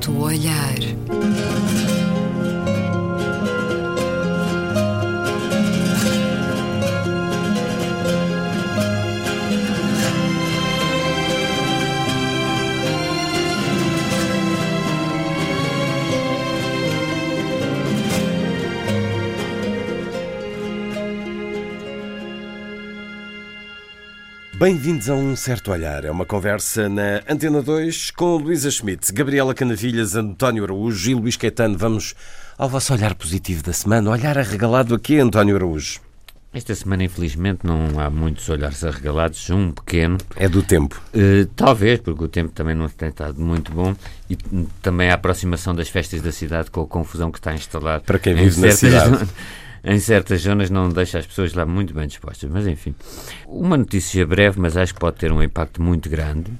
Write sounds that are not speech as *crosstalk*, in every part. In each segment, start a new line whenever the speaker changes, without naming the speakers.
certo olhar.
Bem-vindos a Um Certo Olhar. É uma conversa na Antena 2 com Luísa Schmidt, Gabriela Canavilhas, António Araújo e Luís Caetano. Vamos ao vosso olhar positivo da semana. Olhar arregalado aqui, António Araújo.
Esta semana, infelizmente, não há muitos olhares arregalados. Um pequeno.
É do tempo.
Uh, talvez, porque o tempo também não tem estado muito bom. E também a aproximação das festas da cidade com a confusão que está instalada.
Para quem vive na cidade.
Em certas zonas não deixa as pessoas lá muito bem dispostas. Mas enfim, uma notícia breve, mas acho que pode ter um impacto muito grande,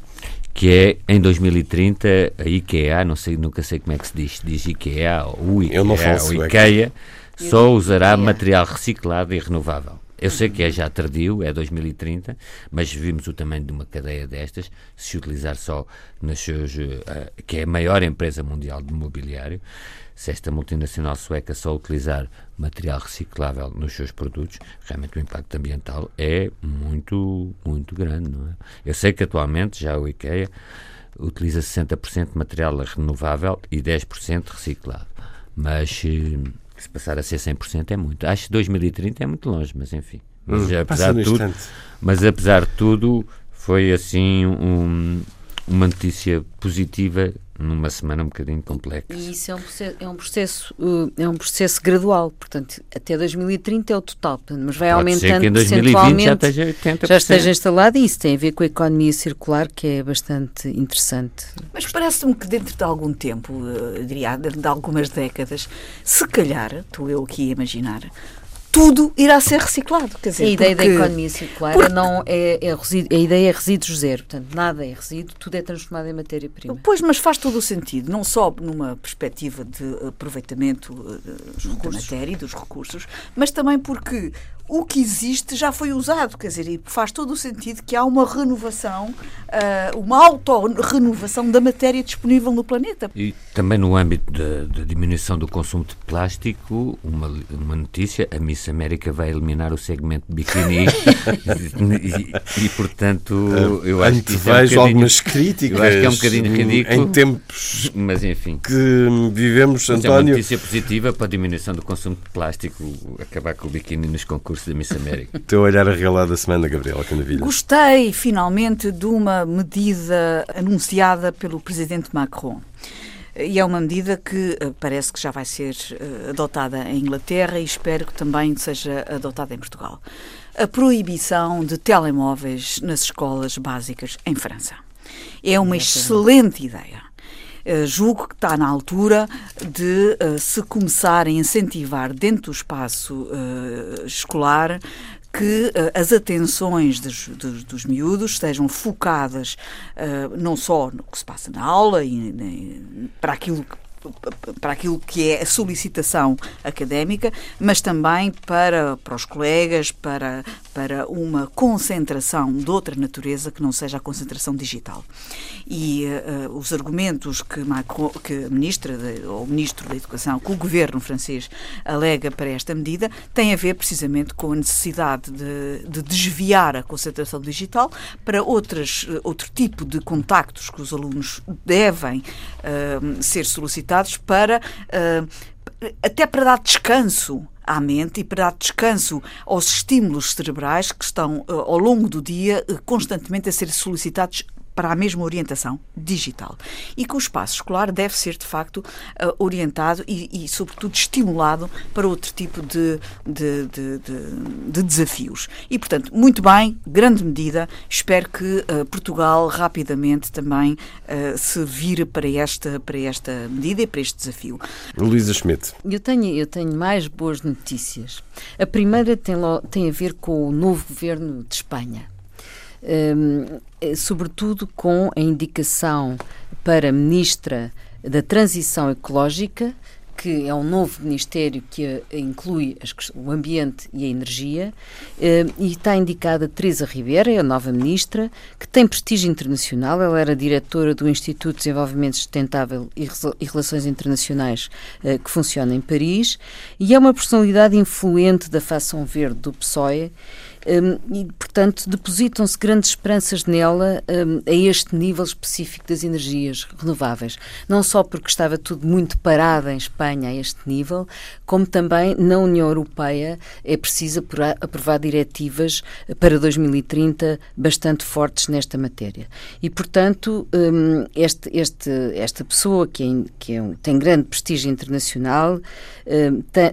que é em 2030 a IKEA, não sei, nunca sei como é que se diz, diz IKEA ou IKEA,
Eu não
ou IKEA, só usará material reciclado e renovável. Eu sei que é já tardio, é 2030, mas vimos o tamanho de uma cadeia destas, se utilizar só nas seus, uh, que é a maior empresa mundial de mobiliário, se esta multinacional sueca só utilizar material reciclável nos seus produtos, realmente o impacto ambiental é muito, muito grande, não é? Eu sei que atualmente já o IKEA utiliza 60% de material renovável e 10% reciclado, mas eh, se passar a ser 100% é muito. Acho que 2030 é muito longe, mas enfim. Mas,
hum,
apesar, de tudo, mas apesar de tudo, foi assim um, uma notícia positiva numa semana um bocadinho complexa.
E isso é um processo, é um processo, uh, é um processo gradual, portanto, até 2030 é o total, mas vai Pode aumentando ser que em 2020 já esteja 80%. Já esteja instalado e isso tem a ver com a economia circular, que é bastante interessante.
Mas parece-me que dentro de algum tempo, uh, diria, dentro de algumas décadas, se calhar, estou eu aqui a imaginar, tudo irá ser reciclado. Quer dizer,
a ideia porque, da economia circular porque, não é, é resíduo, a ideia é resíduo zero, portanto, nada é resíduo, tudo é transformado em matéria-prima.
Pois, mas faz todo o sentido, não só numa perspectiva de aproveitamento uh, da matéria e dos recursos, mas também porque o que existe já foi usado, quer dizer, e faz todo o sentido que há uma renovação, uh, uma auto-renovação da matéria disponível no planeta.
E também no âmbito da, diminuição do consumo de plástico, uma, uma notícia, a Miss América vai eliminar o segmento de biquíni *laughs* e, e, portanto,
uh, eu acho que é um algumas críticas.
Eu acho que é um bocadinho ridículo.
Em tempos
mas, enfim,
que vivemos, mas António...
É uma notícia positiva para a diminuição do consumo de plástico, acabar com o biquíni nos concursos concurso da Miss América.
Teu olhar arregalado da semana, Gabriela Canavilha.
Gostei, finalmente, de uma medida anunciada pelo presidente Macron. E é uma medida que eh, parece que já vai ser eh, adotada em Inglaterra e espero que também seja adotada em Portugal. A proibição de telemóveis nas escolas básicas em França. É uma excelente ideia. Uh, julgo que está na altura de uh, se começar a incentivar dentro do espaço uh, escolar que as atenções dos, dos, dos, miúdos estejam focadas não só no que se passa na aula e, para aquilo que para aquilo que é a solicitação académica, mas também para, para os colegas, para, para uma concentração de outra natureza que não seja a concentração digital. E uh, os argumentos que, Macron, que a ministra, de, ou o ministro da Educação, que o governo francês alega para esta medida, têm a ver precisamente com a necessidade de, de desviar a concentração digital para outras, outro tipo de contactos que os alunos devem uh, ser solicitados para uh, até para dar descanso à mente e para dar descanso aos estímulos cerebrais que estão uh, ao longo do dia uh, constantemente a ser solicitados para a mesma orientação digital. E que o espaço escolar deve ser, de facto, uh, orientado e, e, sobretudo, estimulado para outro tipo de, de, de, de, desafios. E, portanto, muito bem, grande medida. Espero que uh, Portugal rapidamente também uh, se vire para esta, para esta medida e para este desafio.
Luísa Schmidt.
Eu tenho, eu tenho mais boas notícias. A primeira tem, tem a ver com o novo governo de Espanha. Um, eh, sobretudo com a indicação para Ministra da Transição Ecológica, que é um novo Ministério que inclui o ambiente e a energia eh, e está indicada Teresa Ribeira, é a nova Ministra, que tem prestígio internacional. Ela era diretora do Instituto de Desenvolvimento Sustentável e Relações Internacionais eh, que funciona em Paris e é uma personalidade influente da fação verde do PSOE um, e, portanto, depositam-se grandes esperanças nela um, a este nível específico das energias renováveis. Não só porque estava tudo muito parado em Espanha a este nível, como também na União Europeia é preciso aprovar diretivas para 2030 bastante fortes nesta matéria. E, portanto, um, este, este, esta pessoa que, é, que é tem grande prestígio internacional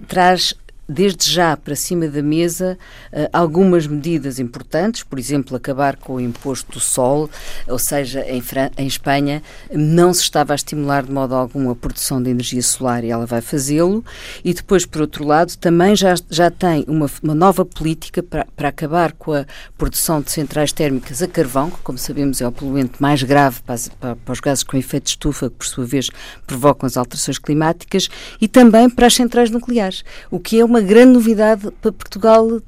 traz desde já para cima da mesa uh, algumas medidas importantes, por exemplo, acabar com o imposto do sol, ou seja, em, Fran em Espanha não se estava a estimular de modo algum a produção de energia solar e ela vai fazê-lo, e depois, por outro lado, também já, já tem uma, uma nova política para, para acabar com a produção de centrais térmicas a carvão, que, como sabemos, é o poluente mais grave para, para, para os gases com efeito de estufa, que, por sua vez, provocam as alterações climáticas, e também para as centrais nucleares, o que é uma uma grande novidade para Portugal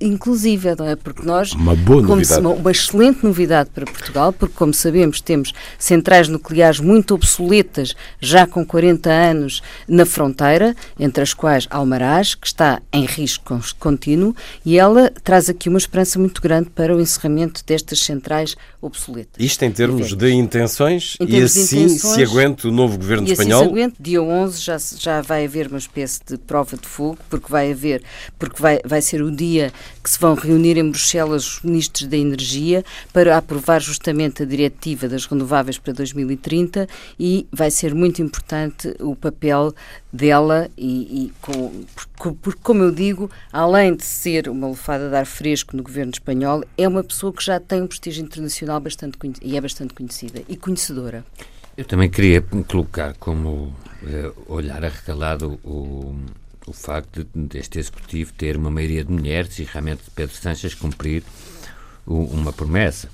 inclusiva, não é? Porque nós.
Uma boa novidade.
Uma, uma, excelente novidade para Portugal, porque, como sabemos, temos centrais nucleares muito obsoletas, já com 40 anos na fronteira, entre as quais Almaraz, que está em risco contínuo, e ela traz aqui uma esperança muito grande para o encerramento destas centrais obsoletas.
Isto em termos de intenções, em termos e assim intenções, se aguenta o novo governo
e
espanhol.
Assim se aguenta, dia 11 já, já vai haver uma espécie de prova de fogo, porque vai haver, porque vai, vai ser o dia que se vão reunir em Bruxelas os ministros da Energia para aprovar justamente a diretiva das renováveis para 2030 e vai ser muito importante o papel dela e, e com, porque, como eu digo, além de ser uma lefada de ar fresco no governo espanhol, é uma pessoa que já tem um prestígio internacional bastante e é bastante conhecida e conhecedora.
Eu também queria colocar como uh, olhar arregalado o, o facto deste Executivo ter uma maioria de mulheres e realmente Pedro Sanches cumprir o, uma promessa.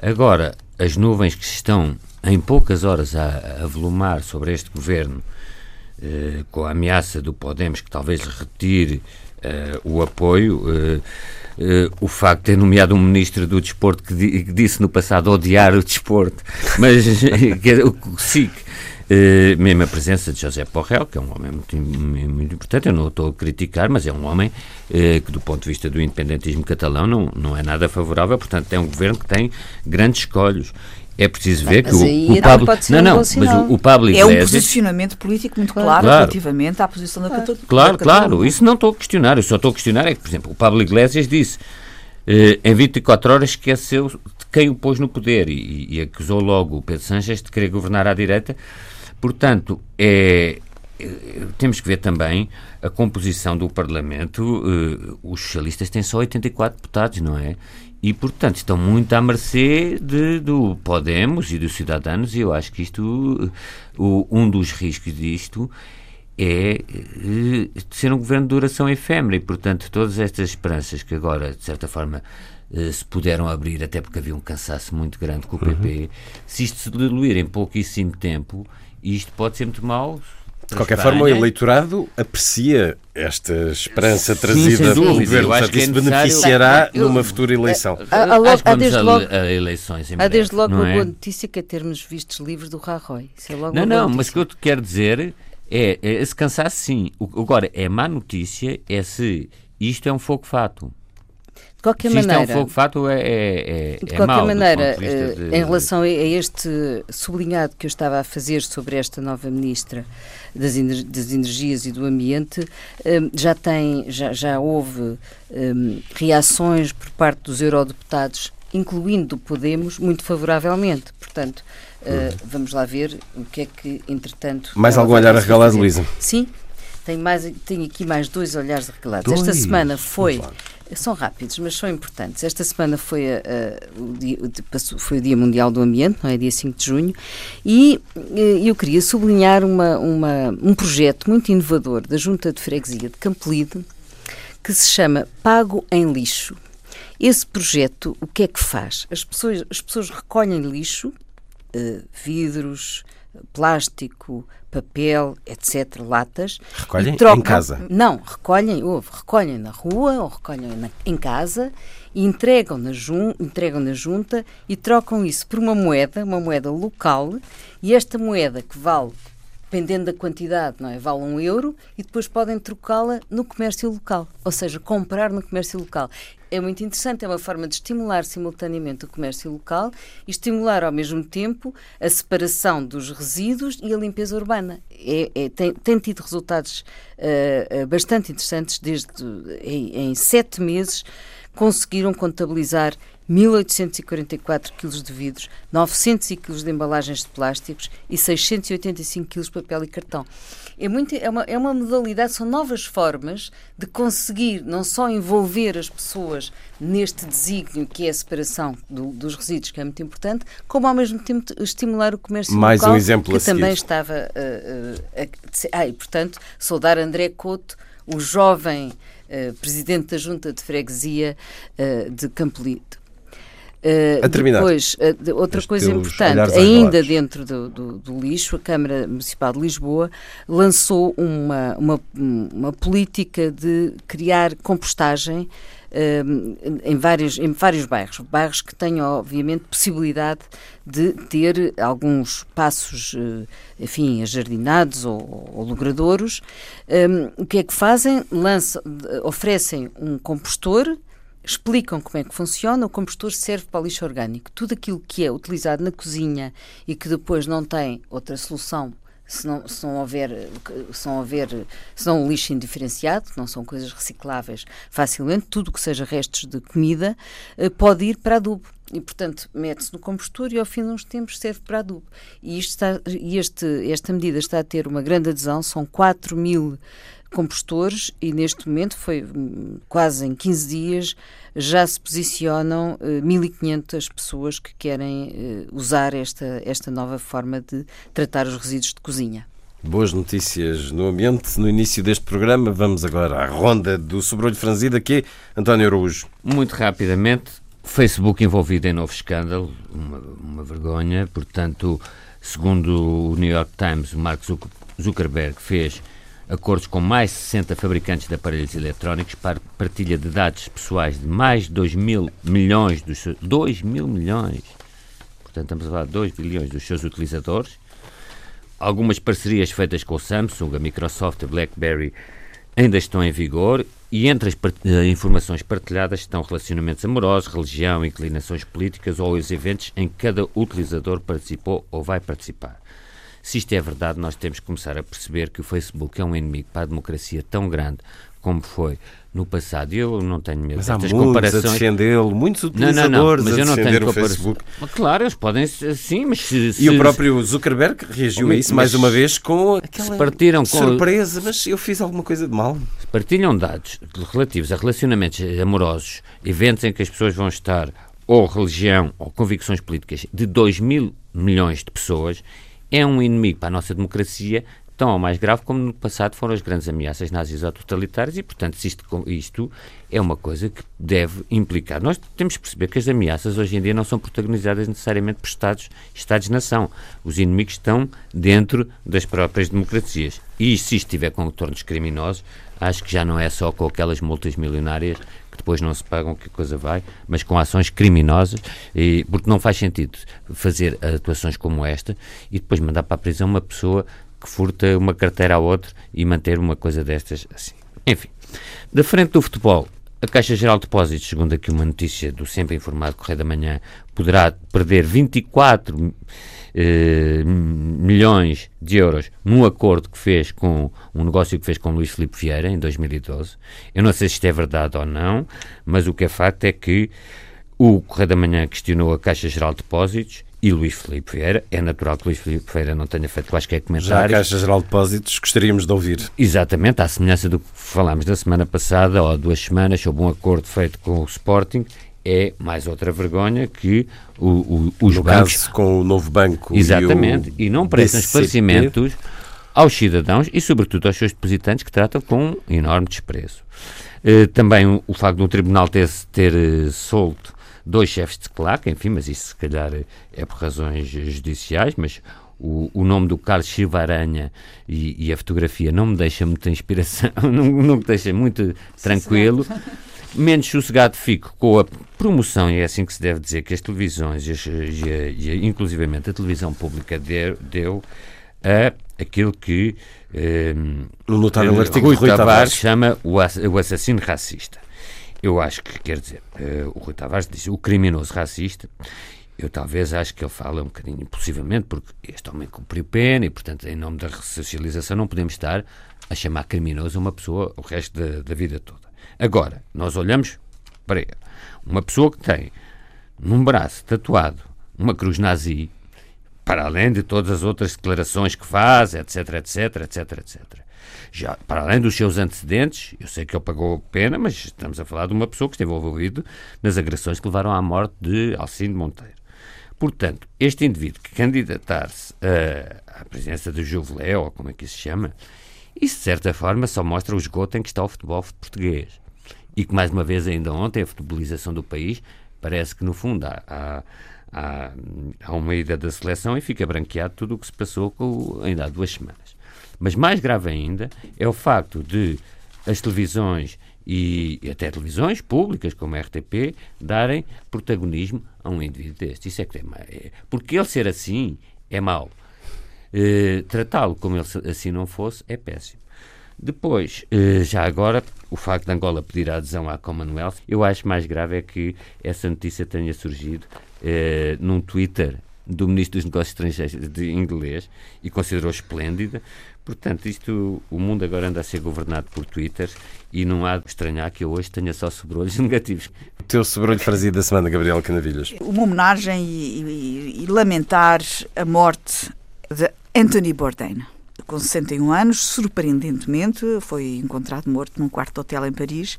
Agora, as nuvens que estão em poucas horas a, a volumar sobre este governo, eh, com a ameaça do Podemos que talvez retire eh, o apoio, eh, eh o facto de ter nomeado um ministro do desporto que, di, que disse no passado odiar o desporto, mas *laughs* que, o SIC Uh, mesmo a presença de José Porrel, que é um homem muito, muito importante, eu não o estou a criticar, mas é um homem uh, que, do ponto de vista do independentismo catalão, não, não é nada favorável, portanto, é um governo que tem grandes escolhos. É preciso ver mas que o, o Pablo. Não, não, mas o, o Pablo
Iglesias. É um posicionamento político muito claro, claro. relativamente à posição da Catalunha.
Claro, claro, isso não estou a questionar. Eu só estou a questionar é que, por exemplo, o Pablo Iglesias disse eh, em 24 horas esqueceu de quem o pôs no poder e, e acusou logo o Pedro Sanches de querer governar à direita Portanto, é, é, temos que ver também a composição do Parlamento. Uh, os socialistas têm só 84 deputados, não é? E, portanto, estão muito à mercê de, do Podemos e dos cidadãos, e eu acho que isto, uh, um dos riscos disto é uh, ser um governo de duração efêmera, e, portanto, todas estas esperanças que agora, de certa forma, se puderam abrir, até porque havia um cansaço muito grande com o PP, uhum. se isto se diluir em pouquíssimo tempo, e isto pode ser muito mau.
De qualquer forma, o eleitorado aprecia esta esperança Sim, trazida pelo governo. Portanto, que é isso beneficiará eu, numa futura eleição.
Há, há, há, há desde logo, a, a eleições
há desde logo uma é? boa notícia que é termos vistos livros do Rajoy.
É não, não, mas o que eu te quero dizer é, é esse cansaço, sim. O, agora, é má notícia é se isto é um fogo fato.
De qualquer Se maneira.
Isto é um fogo fato, é, é, é
De qualquer
mau,
maneira, de... Eh, em relação a este sublinhado que eu estava a fazer sobre esta nova ministra das, das Energias e do Ambiente, eh, já tem, já, já houve um, eh, reações por parte dos eurodeputados, incluindo do Podemos, muito favoravelmente. Portanto, uh, vamos lá ver o que é que, entretanto.
Mais algum olhar arregalado, Luísa?
Sim, tenho, mais, tenho aqui mais dois olhares arregalados. Esta semana foi são rápidos, mas são importantes. Esta semana foi, o, dia, foi o Dia Mundial do Ambiente, não é? Dia 5 de junho, e eh, eu queria sublinhar uma, uma, um projeto muito inovador da Junta de Freguesia de Campolide, que se chama Pago em Lixo. Esse projeto, o que é que faz? As pessoas, as pessoas recolhem lixo, vidros, plástico, papel, etc., latas.
Recolhem trocam, em casa?
Não, recolhem, ouve, recolhem na rua ou recolhem na, em casa e entregam na, jun, entregam na junta e trocam isso por uma moeda, uma moeda local, e esta moeda que vale dependendo da quantidade, não é? Vale um euro e depois podem trocá-la no comércio local, ou seja, comprar no comércio local. É muito interessante, é uma forma de estimular simultaneamente o comércio local e estimular ao mesmo tempo a separação dos resíduos e a limpeza urbana. É, é, tem, tem, tido resultados uh, bastante interessantes desde em, em sete meses conseguiram contabilizar 1.844 kg de vidros, 900 kg de embalagens de plásticos e 685 kg de papel e cartão. É, muito, é, uma, é uma modalidade, são novas formas de conseguir não só envolver as pessoas neste desígnio que é a separação do, dos resíduos, que é muito importante, como ao mesmo tempo estimular o comércio
Mais
local,
um exemplo
que também estava uh, uh, a, ah, e portanto saudar André Couto, o jovem uh, presidente da Junta de Freguesia de Campolito.
Uh, a terminar.
Depois, uh, outra coisa importante, ainda dentro do, do, do, lixo, a Câmara Municipal de Lisboa lançou uma, uma, uma política de criar compostagem uh, em, vários, em vários bairros. Bairros que tenham, obviamente, possibilidade de ter alguns passos, enfim, ajardinados ou, ou logradouros. o que é que fazem? Lançam, oferecem um compostor explicam como é que funciona. O compostor serve para o lixo orgânico. Tudo aquilo que é utilizado na cozinha e que depois não tem outra solução se não, se não houver, se não houver se não um lixo indiferenciado, não são coisas recicláveis facilmente, tudo que seja restos de comida eh, pode ir para adubo. E, portanto, mete-se no compostor e ao fim de uns tempos serve para adubo. E isto está, este, esta medida está a ter uma grande adesão, são 4 mil compostores e neste momento foi hum, quase em 15 dias já se posicionam eh, 1.500 pessoas que querem uh, usar esta, esta nova forma de tratar os resíduos de cozinha.
Boas notícias no ambiente. No início deste programa, vamos agora à ronda do sobrolho franzido, aqui, António Araújo.
Muito rapidamente, Facebook envolvido em novo escândalo, uma, uma vergonha. Portanto, segundo o New York Times, o Mark Zuckerberg fez acordos com mais 60 fabricantes de aparelhos eletrónicos para partilha de dados pessoais de mais de 2 mil milhões dos seus, 2 mil milhões, portanto estamos a falar de 2 bilhões dos seus utilizadores. Algumas parcerias feitas com o Samsung, a Microsoft, a BlackBerry ainda estão em vigor e entre as uh, informações partilhadas estão relacionamentos amorosos, religião, inclinações políticas ou os eventos em que cada utilizador participou ou vai participar. Se isto é verdade, nós temos que começar a perceber que o Facebook é um inimigo para a democracia tão grande como foi no passado. Eu não tenho medo
mas há muitos comparações. a defendê-lo, muitos utilizadores não, não, não, mas eu não tenho o Facebook.
Claro, eles podem, sim, mas se,
E o próprio Zuckerberg reagiu a isso mais uma vez com aquela partiram com, surpresa, mas eu fiz alguma coisa de mal.
Se partilham dados relativos a relacionamentos amorosos, eventos em que as pessoas vão estar, ou religião, ou convicções políticas, de 2 mil milhões de pessoas, é um inimigo para a nossa democracia tão ou mais grave como no passado foram as grandes ameaças nazis ou totalitárias e, portanto, isto, isto é uma coisa que deve implicar. Nós temos que perceber que as ameaças hoje em dia não são protagonizadas necessariamente por Estados, Estados-nação. Os inimigos estão dentro das próprias democracias. E se isto tiver contornos criminosos, acho que já não é só com aquelas multas milionárias depois não se pagam, que coisa vai, mas com ações criminosas, e, porque não faz sentido fazer atuações como esta e depois mandar para a prisão uma pessoa que furta uma carteira a outra e manter uma coisa destas assim. Enfim, da frente do futebol, a Caixa Geral de Depósitos, segundo aqui uma notícia do sempre informado Correio da Manhã, poderá perder 24 eh, milhões de euros num acordo que fez com um negócio que fez com Luís Filipe Vieira em 2012. Eu não sei se isto é verdade ou não, mas o que é facto é que o Correio da Manhã questionou a Caixa Geral de Depósitos e Luís Filipe Vieira. É natural que Luís Filipe Vieira não tenha feito quaisquer comentários. Já a
Caixa Geral de Depósitos gostaríamos de ouvir.
Exatamente, à semelhança do que falámos da semana passada ou há duas semanas sobre um acordo feito com o Sporting é mais outra vergonha que o, o, os
no
bancos...
Caso com o novo banco
Exatamente, e, e não prestam esclarecimentos aos cidadãos e, sobretudo, aos seus depositantes que tratam com um enorme desprezo. Uh, também o, o, facto do Tribunal ter, ter uh, solto dois chefes de claque, enfim, mas isso se calhar é por razões judiciais, mas o, o nome do Carlos Chivaranha e, e, a fotografia não me deixa muita inspiração, *laughs* não, não me deixa muito tranquilo. *laughs* Menos sossegado fico com a promoção, e é assim que se deve dizer, que as televisões, e, e, e inclusivamente a televisão pública deu, deu a aquilo que um,
no notável artigo
Rui, Rui Tavares, Tavares chama o, o assassino racista. Eu acho que, quer dizer, uh, o Rui Tavares disse o criminoso racista. Eu talvez acho que ele fala um bocadinho impulsivamente, porque este homem cumpriu pena e, portanto, em nome da ressocialização, não podemos estar a chamar criminoso uma pessoa o resto da, da vida toda. Agora, nós olhamos para ele. Uma pessoa que tem num braço tatuado uma cruz nazi, para além de todas as outras declarações que faz, etc, etc, etc, etc. Já, para além dos seus antecedentes, eu sei que ele pagou pena, mas estamos a falar de uma pessoa que esteve envolvida nas agressões que levaram à morte de Alcino Monteiro. Portanto, este indivíduo que candidatar-se à presidência do Juvelé, ou como é que isso se chama, isso de certa forma só mostra o esgoto em que está o futebol português. E que, mais uma vez, ainda ontem, a futebolização do país parece que, no fundo, há, há, há, há uma ida da seleção e fica branqueado tudo o que se passou com, ainda há duas semanas. Mas mais grave ainda é o facto de as televisões e até televisões públicas como a RTP darem protagonismo a um indivíduo deste. Isso é que é, é porque ele ser assim é mau. Uh, Tratá-lo como ele assim não fosse é péssimo. Depois, uh, já agora, o facto de Angola pedir a adesão à Commonwealth, eu acho mais grave é que essa notícia tenha surgido uh, num Twitter do Ministro dos Negócios Estrangeiros de inglês e considerou esplêndida, Portanto, isto, o mundo agora anda a ser governado por Twitter e não há de estranhar que eu hoje tenha só sobrolhos *laughs* negativos.
O teu sobrolho frase da semana, Gabriel Canavilhas.
Uma homenagem e, e, e lamentar a morte de Anthony Bourdain com 61 anos, surpreendentemente, foi encontrado morto num quarto de hotel em Paris.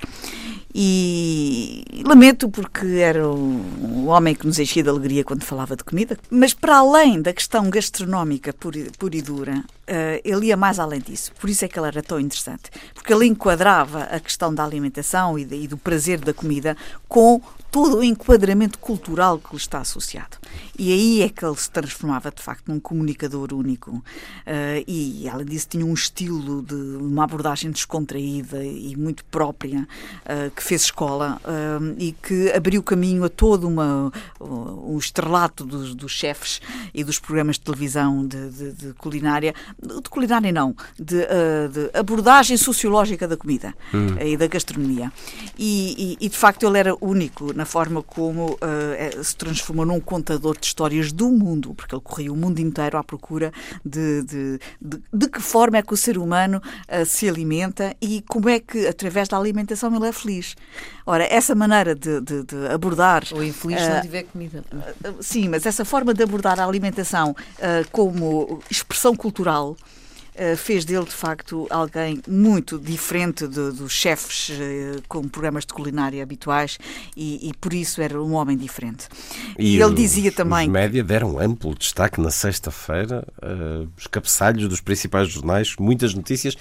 E lamento porque era um homem que nos enchia de alegria quando falava de comida. Mas para além da questão gastronómica pura, e dura, uh, ele ia mais além disso. Por isso é que ele era tão interessante. Porque ele enquadrava a questão da alimentação e do prazer da comida com todo o enquadramento cultural que lhe está associado. E aí é que ele se transformava, de facto, num comunicador único. Uh, e, além disso, tinha um estilo de uma abordagem descontraída e muito própria, uh, que fez escola uh, e que abriu caminho a todo uma, um estrelato dos, dos chefes e dos programas de televisão de, de, de culinária, de culinária não, de, de, abordagem sociológica da comida hum. e da gastronomia. E, e, e, de facto, ele era único na forma como se transformou num contador de histórias do mundo, porque ele corria o mundo inteiro à procura de, de, de, de que forma é que o ser humano uh, se alimenta e como é que, através da alimentação, ele é feliz. Ora, essa maneira de, de, de abordar.
Ou infeliz uh, não tiver comida.
Uh, sim, mas essa forma de abordar a alimentação como expressão cultural eh, fez dele, de facto, alguém muito diferente de, dos chefes uh, com programas de culinária habituais e, e, por isso era um homem diferente.
E, e ele dizia também. Os média deram amplo destaque na sexta-feira, uh, os cabeçalhos dos principais jornais, muitas notícias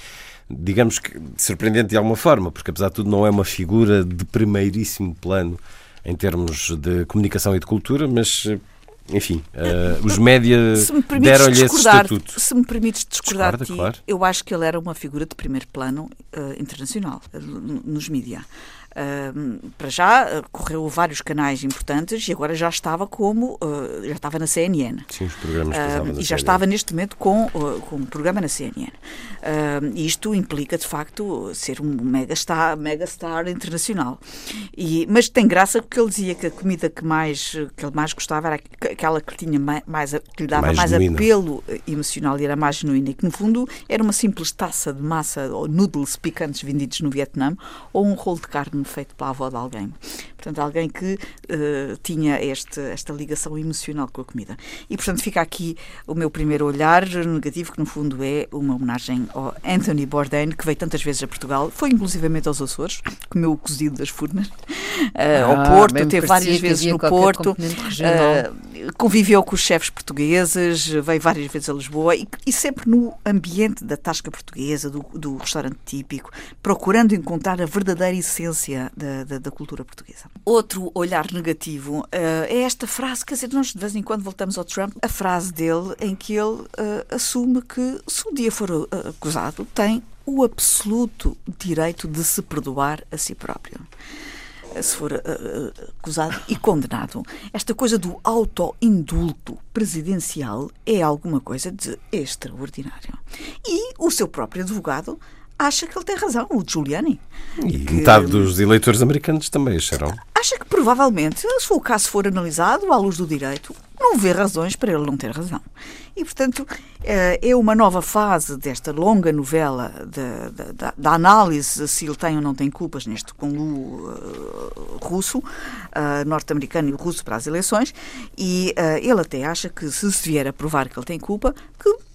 digamos que surpreendente de alguma forma, porque apesar de tudo não é uma figura de primeiríssimo plano em termos de comunicação e de cultura, mas enfim, uh, os médias *laughs* deram-lhe esse estatuto.
Se me permites discordar de ti, claro. eu acho que ele era uma figura de primeiro plano uh, internacional, uh, nos mídias. Uh, para já uh, correu vários canais importantes e agora já estava como uh, já estava na CNN.
Sim, os programas uh,
E já CNN. estava neste momento com, com um programa na CNN. isto implica de facto ser um mega star, mega star internacional. E, mas tem graça porque ele dizia que a comida que mais que ele mais gostava era aquela que tinha mais, que lhe dava mais, mais apelo emocional e era mais genuína e que no fundo era uma simples taça de massa ou noodles picantes vendidos no Vietnã ou um rolo de carne feito pela avó de alguém. Portanto, alguém que uh, tinha este, esta ligação emocional com a comida. E, portanto, fica aqui o meu primeiro olhar negativo, que no fundo é uma homenagem ao Anthony Bourdain, que veio tantas vezes a Portugal, foi inclusivamente aos Açores, comeu o cozido das furnas, uh, ah, ao Porto, teve várias vezes no Porto, uh, conviveu com os chefes portugueses, veio várias vezes a Lisboa e, e sempre no ambiente da tasca portuguesa, do, do restaurante típico, procurando encontrar a verdadeira essência essência da, da, da cultura portuguesa. Outro olhar negativo uh, é esta frase, quer dizer, nós de vez em quando voltamos ao Trump, a frase dele em que ele uh, assume que se um dia for uh, acusado, tem o absoluto direito de se perdoar a si próprio se for uh, acusado e condenado. Esta coisa do autoindulto presidencial é alguma coisa de extraordinário. E o seu próprio advogado acha que ele tem razão, o Giuliani.
E que, metade dos eleitores americanos também acharam.
Acha que provavelmente, se o caso for analisado à luz do direito, não vê razões para ele não ter razão. E, portanto, eh, é uma nova fase desta longa novela da, da análise se ele tem ou não tem culpas neste conluio uh, russo, uh, norte-americano e russo para as eleições, e uh, ele até acha que se se vier a provar que ele tem culpa, que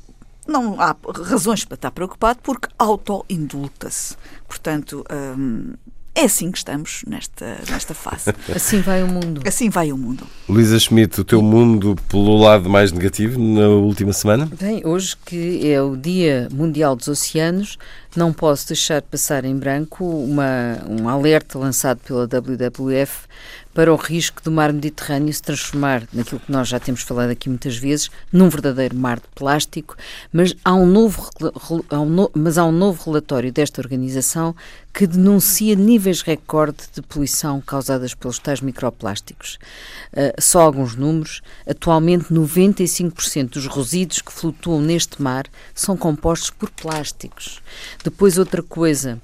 não há razões para estar preocupado porque auto-indulta-se. Portanto, um, é assim que estamos nesta, nesta fase. *laughs*
Assim vai o mundo.
Assim vai o mundo.
Luísa Schmidt, o teu mundo pelo lado mais negativo na última semana?
Bem, hoje que é o Dia Mundial dos Oceanos, não posso deixar de passar em branco uma, um alerta lançado pela WWF para o risco do mar Mediterrâneo se transformar naquilo que nós já temos falado aqui muitas vezes, num verdadeiro mar de plástico, mas há um novo, mas há um novo relatório desta organização que denuncia níveis recorde de poluição causadas pelos tais microplásticos. Uh, só alguns números. Atualmente, 95% dos resíduos que flutuam neste mar são compostos por plásticos. Depois, outra coisa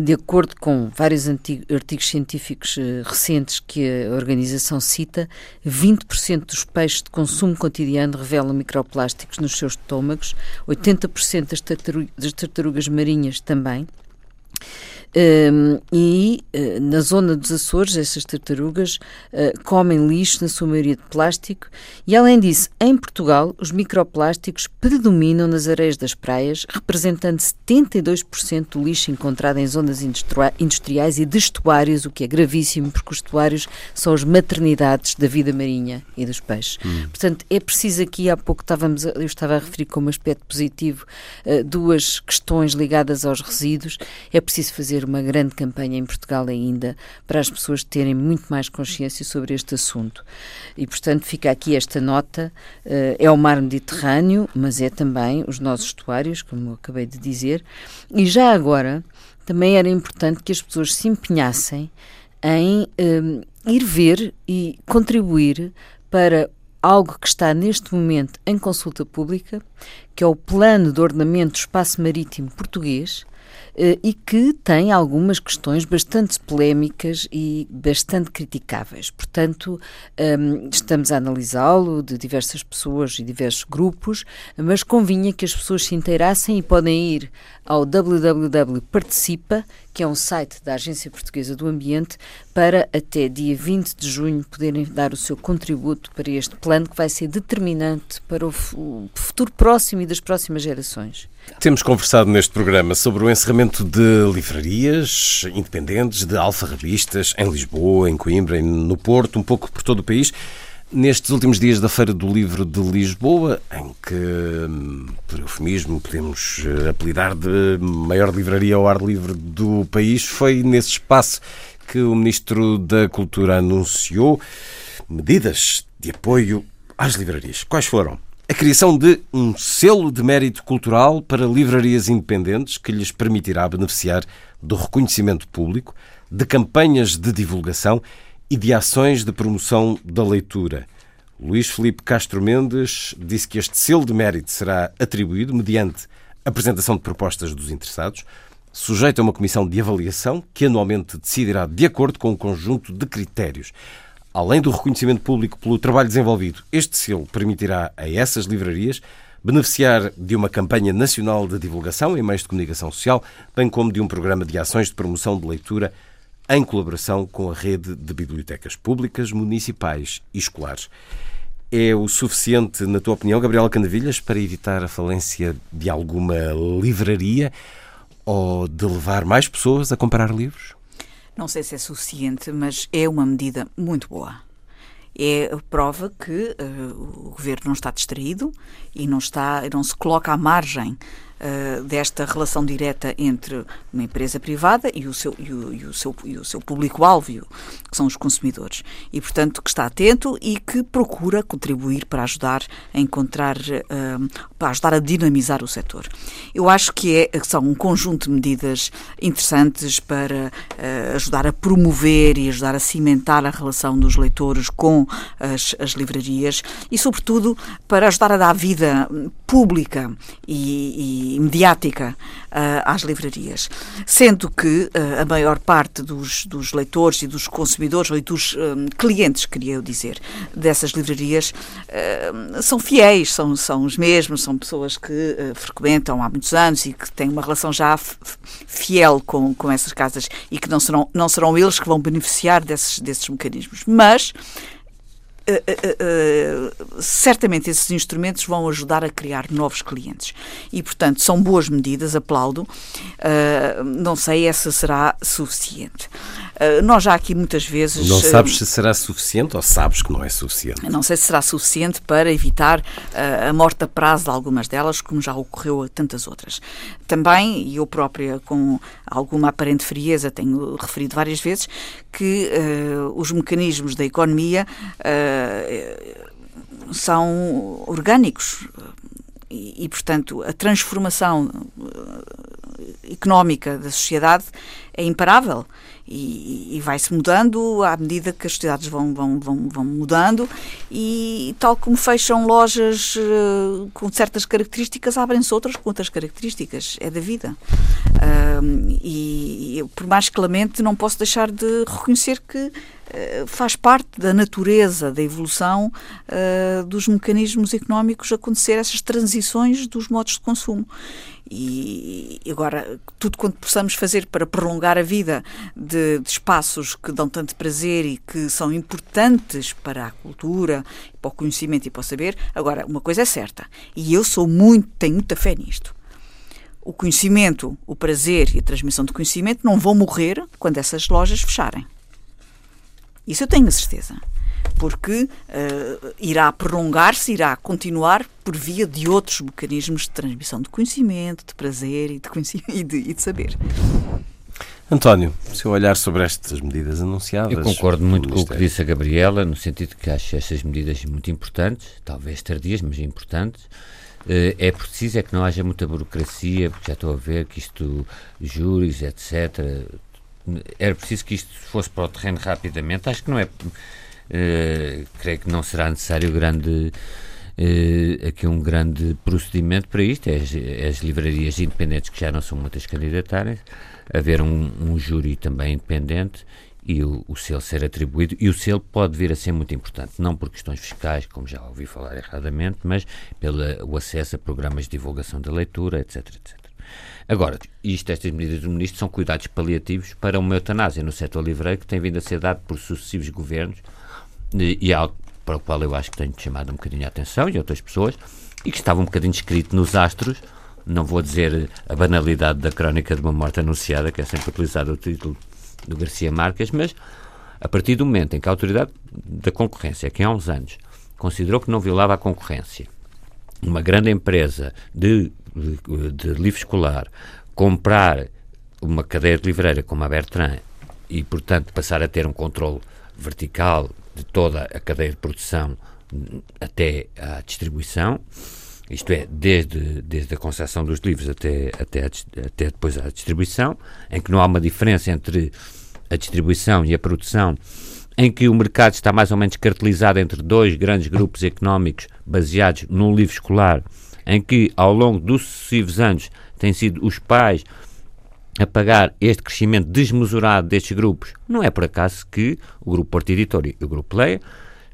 de acordo com vários artigos científicos eh, recentes que a organização cita, 20% dos peixes de consumo cotidiano revelam microplásticos nos seus estômagos, 80% das tartarugas marinhas também. Um, e uh, na zona dos Açores, essas tartarugas uh, comem lixo, na sua maioria de plástico, e além disso, em Portugal, os microplásticos predominam nas areias das praias, representando 72% do lixo encontrado em zonas industriais e de estuários, o que é gravíssimo, porque os estuários são as maternidades da vida marinha e dos peixes. Hum. Portanto, é preciso aqui, há pouco estávamos, eu estava a referir como aspecto positivo uh, duas questões ligadas aos resíduos. É preciso fazer uma grande campanha em Portugal ainda para as pessoas terem muito mais consciência sobre este assunto. E, portanto, fica aqui esta nota: uh, é o mar Mediterrâneo, mas é também os nossos estuários, como acabei de dizer. E já agora, também era importante que as pessoas se empenhassem em um, eh, ir ver e contribuir para algo que está neste momento em consulta pública, que é o Plano de Ordenamento do Espaço Marítimo Português, eh, e que tem algumas questões bastante polémicas e bastante criticáveis. Portanto, ehm, estamos a analisá-lo de diversas pessoas e diversos grupos, mas convinha que as pessoas se inteirassem e podem ir ao www.participa, que é um site da Agência Portuguesa do Ambiente, para até dia 20 de junho poderem dar o seu contributo para este plano que vai ser determinante para o futuro próximo e das próximas gerações.
Temos conversado neste programa sobre o encerramento de livrarias independentes, de alfarrabistas em Lisboa, em Coimbra, no Porto, um pouco por todo o país. Nestes últimos dias da Feira do Livro de Lisboa, em que, hum, por eufemismo, podemos eh, apelidar de maior livraria ao ar livre do país, foi nesse espaço que o Ministro da Cultura anunciou medidas de apoio às livrarias. Quais foram? A criação de um selo de mérito cultural para livrarias independentes que lhes permitirá beneficiar do reconhecimento público, de campanhas de divulgação e de ações de promoção da leitura. Luís Felipe Castro Mendes disse que este selo de mérito será atribuído mediante apresentação de propostas dos interessados, sujeito a uma comissão de avaliação que anualmente decidirá de acordo com um conjunto de critérios. Além do reconhecimento público pelo trabalho desenvolvido, este selo permitirá a essas livrarias beneficiar de uma campanha nacional de divulgação em meios de comunicação social, bem como de um programa de ações de promoção de leitura em colaboração com a rede de bibliotecas públicas, municipais e escolares. É o suficiente, na tua opinião, Gabriela Candevilhas, para evitar a falência de alguma livraria ou de levar mais pessoas a comprar livros?
Não sei se é suficiente, mas é uma medida muito boa. É prova que uh, o governo não está distraído e não está, não se coloca à margem uh, desta relação direta entre uma empresa privada e o seu, e o, e o seu, e o seu público-alvo, que são os consumidores. E, portanto, que está atento e que procura contribuir para ajudar a encontrar, uh, para ajudar a dinamizar o setor. Eu acho que, é, são um conjunto de medidas interessantes para uh, ajudar a promover e ajudar a cimentar a relação dos leitores com as, as livrarias e, sobretudo, para ajudar a dar vida pública e, e mediática uh, às livrarias. Sendo que uh, a maior parte dos, dos, leitores e dos consumidores, ou dos um, clientes, queria eu dizer, dessas livrarias uh, são fiéis, são, são os mesmos, são pessoas que frequentam há muitos anos e que têm uma relação já fiel com, com essas casas e que não serão, não serão eles que vão beneficiar desses, desses mecanismos. Mas Uh, uh, uh, certamente esses instrumentos vão ajudar a criar novos clientes. E, portanto, são boas medidas, aplaudo. não sei se será suficiente. Uh, nós já aqui muitas vezes.
Não sabes uh, se será suficiente ou sabes que não é suficiente?
Não sei se será suficiente para evitar uh, a morte a prazo de algumas delas, como já ocorreu a tantas outras. Também, e eu própria, com alguma aparente frieza, tenho referido várias vezes que os mecanismos da economia são orgânicos. E, e, portanto, a transformação económica da sociedade é imparável e, e vai-se mudando à medida que as sociedades vão, vão, vão, vão mudando e tal como fecham lojas uh, com certas características, abrem-se outras com outras características, é da vida. Uh, e, e por mais que lamente, não posso deixar de reconhecer que eh, faz parte da natureza da evolução uh, dos mecanismos económicos acontecer essas transições dos modos de consumo. E agora, tudo quanto possamos fazer para prolongar a vida de, de, espaços que dão tanto prazer e que são importantes para a cultura, para o conhecimento e para o saber. Agora, uma coisa é certa, e eu sou muito, tenho muita fé nisto. O conhecimento, o prazer e a transmissão de conhecimento não vão morrer quando essas lojas fecharem. Isso eu tenho a certeza. Porque uh, irá prolongar-se, irá continuar por via de outros mecanismos de transmissão de conhecimento, de prazer e de, *laughs* e de, e de saber.
António, seu olhar sobre estas medidas anunciadas.
Eu concordo muito com o que disse a Gabriela, no sentido que acho estas medidas muito importantes, talvez tardias, mas importantes. Eh, é preciso é que não haja muita burocracia, porque já estou a ver que isto, júris, etc., era preciso que isto fosse para o terreno rapidamente. Acho que não é. Uh, creio que não será necessário grande. Uh, aqui um grande procedimento para isto, é as, é as, livrarias independentes que já não são muitas candidatárias, haver um, um júri também independente e o, o, selo ser atribuído, e o selo pode vir a ser muito importante, não por questões fiscais, como já ouvi falar erradamente, mas pelo acesso a programas de divulgação da leitura, etc, etc. Agora, isto, estas medidas do Ministro são cuidados paliativos para uma eutanásia no setor livreiro que tem vindo a ser dado por sucessivos governos e, e é algo para o qual eu acho que tenho chamado um bocadinho a atenção e outras pessoas e que estava um bocadinho escrito nos astros, não vou dizer a banalidade da crónica de uma morte anunciada, que é sempre utilizado o título do Garcia Marques, mas a partir do momento em que a Autoridade da Concorrência, que há uns anos considerou que não violava a concorrência, uma grande empresa de de, livro escolar comprar uma cadeia de livreira como a Bertrand e, portanto, passar a ter um controle vertical de toda a cadeia de produção até à distribuição, isto é, desde, desde a concepção dos livros até, até, a, até depois à distribuição, em que não há uma diferença entre a distribuição e a produção, em que o mercado está mais ou menos cartelizado entre dois grandes grupos económicos baseados num livro escolar em que, ao longo dos sucessivos anos, têm sido os pais a pagar este crescimento desmesurado destes grupos, não é por acaso que o Grupo Porto Editor e o Grupo Leia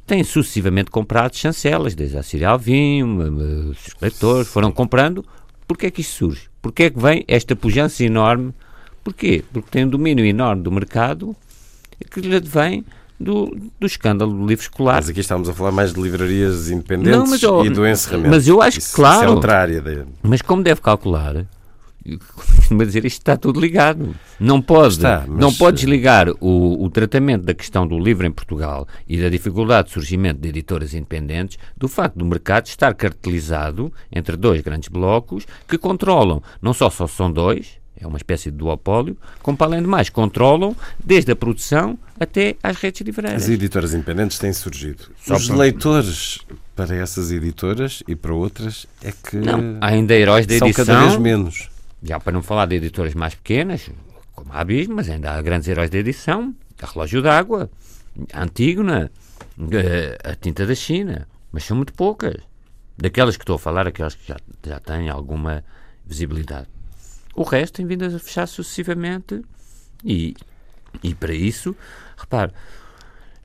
têm sucessivamente comprado chancelas, desde a Círia Alvim, os leitores foram comprando. Porquê é que isto surge? Porquê é que vem esta pujança enorme? Porquê? Porque tem um domínio enorme do mercado que lhe vem do, do escândalo do livro escolar.
Mas aqui estamos a falar mais de livrarias independentes não, mas, oh, e do encerramento.
Mas eu acho que, claro. Isso
é outra área. De...
Mas como deve calcular, como dizer, isto está tudo ligado. Não pode, está, mas... não pode desligar o, o tratamento da questão do livro em Portugal e da dificuldade de surgimento de editoras independentes do facto do mercado estar cartelizado entre dois grandes blocos que controlam, não só só são dois, é uma espécie de duopólio, como para além de mais controlam desde a produção até às redes livreiras.
As editoras independentes têm surgido. Só Os por... leitores para essas editoras e para outras é que
não, há ainda heróis da
edição cada vez menos.
Já para não falar de editoras mais pequenas, como a Abismo, mas ainda há grandes heróis da edição, a Relógio d'Água, a Antígona, eh, a Tinta da China, mas são muito poucas. Daquelas que estou a falar, aquelas que já, já têm alguma visibilidade. O resto tem vindo a fechar sucessivamente e, e para isso, repare,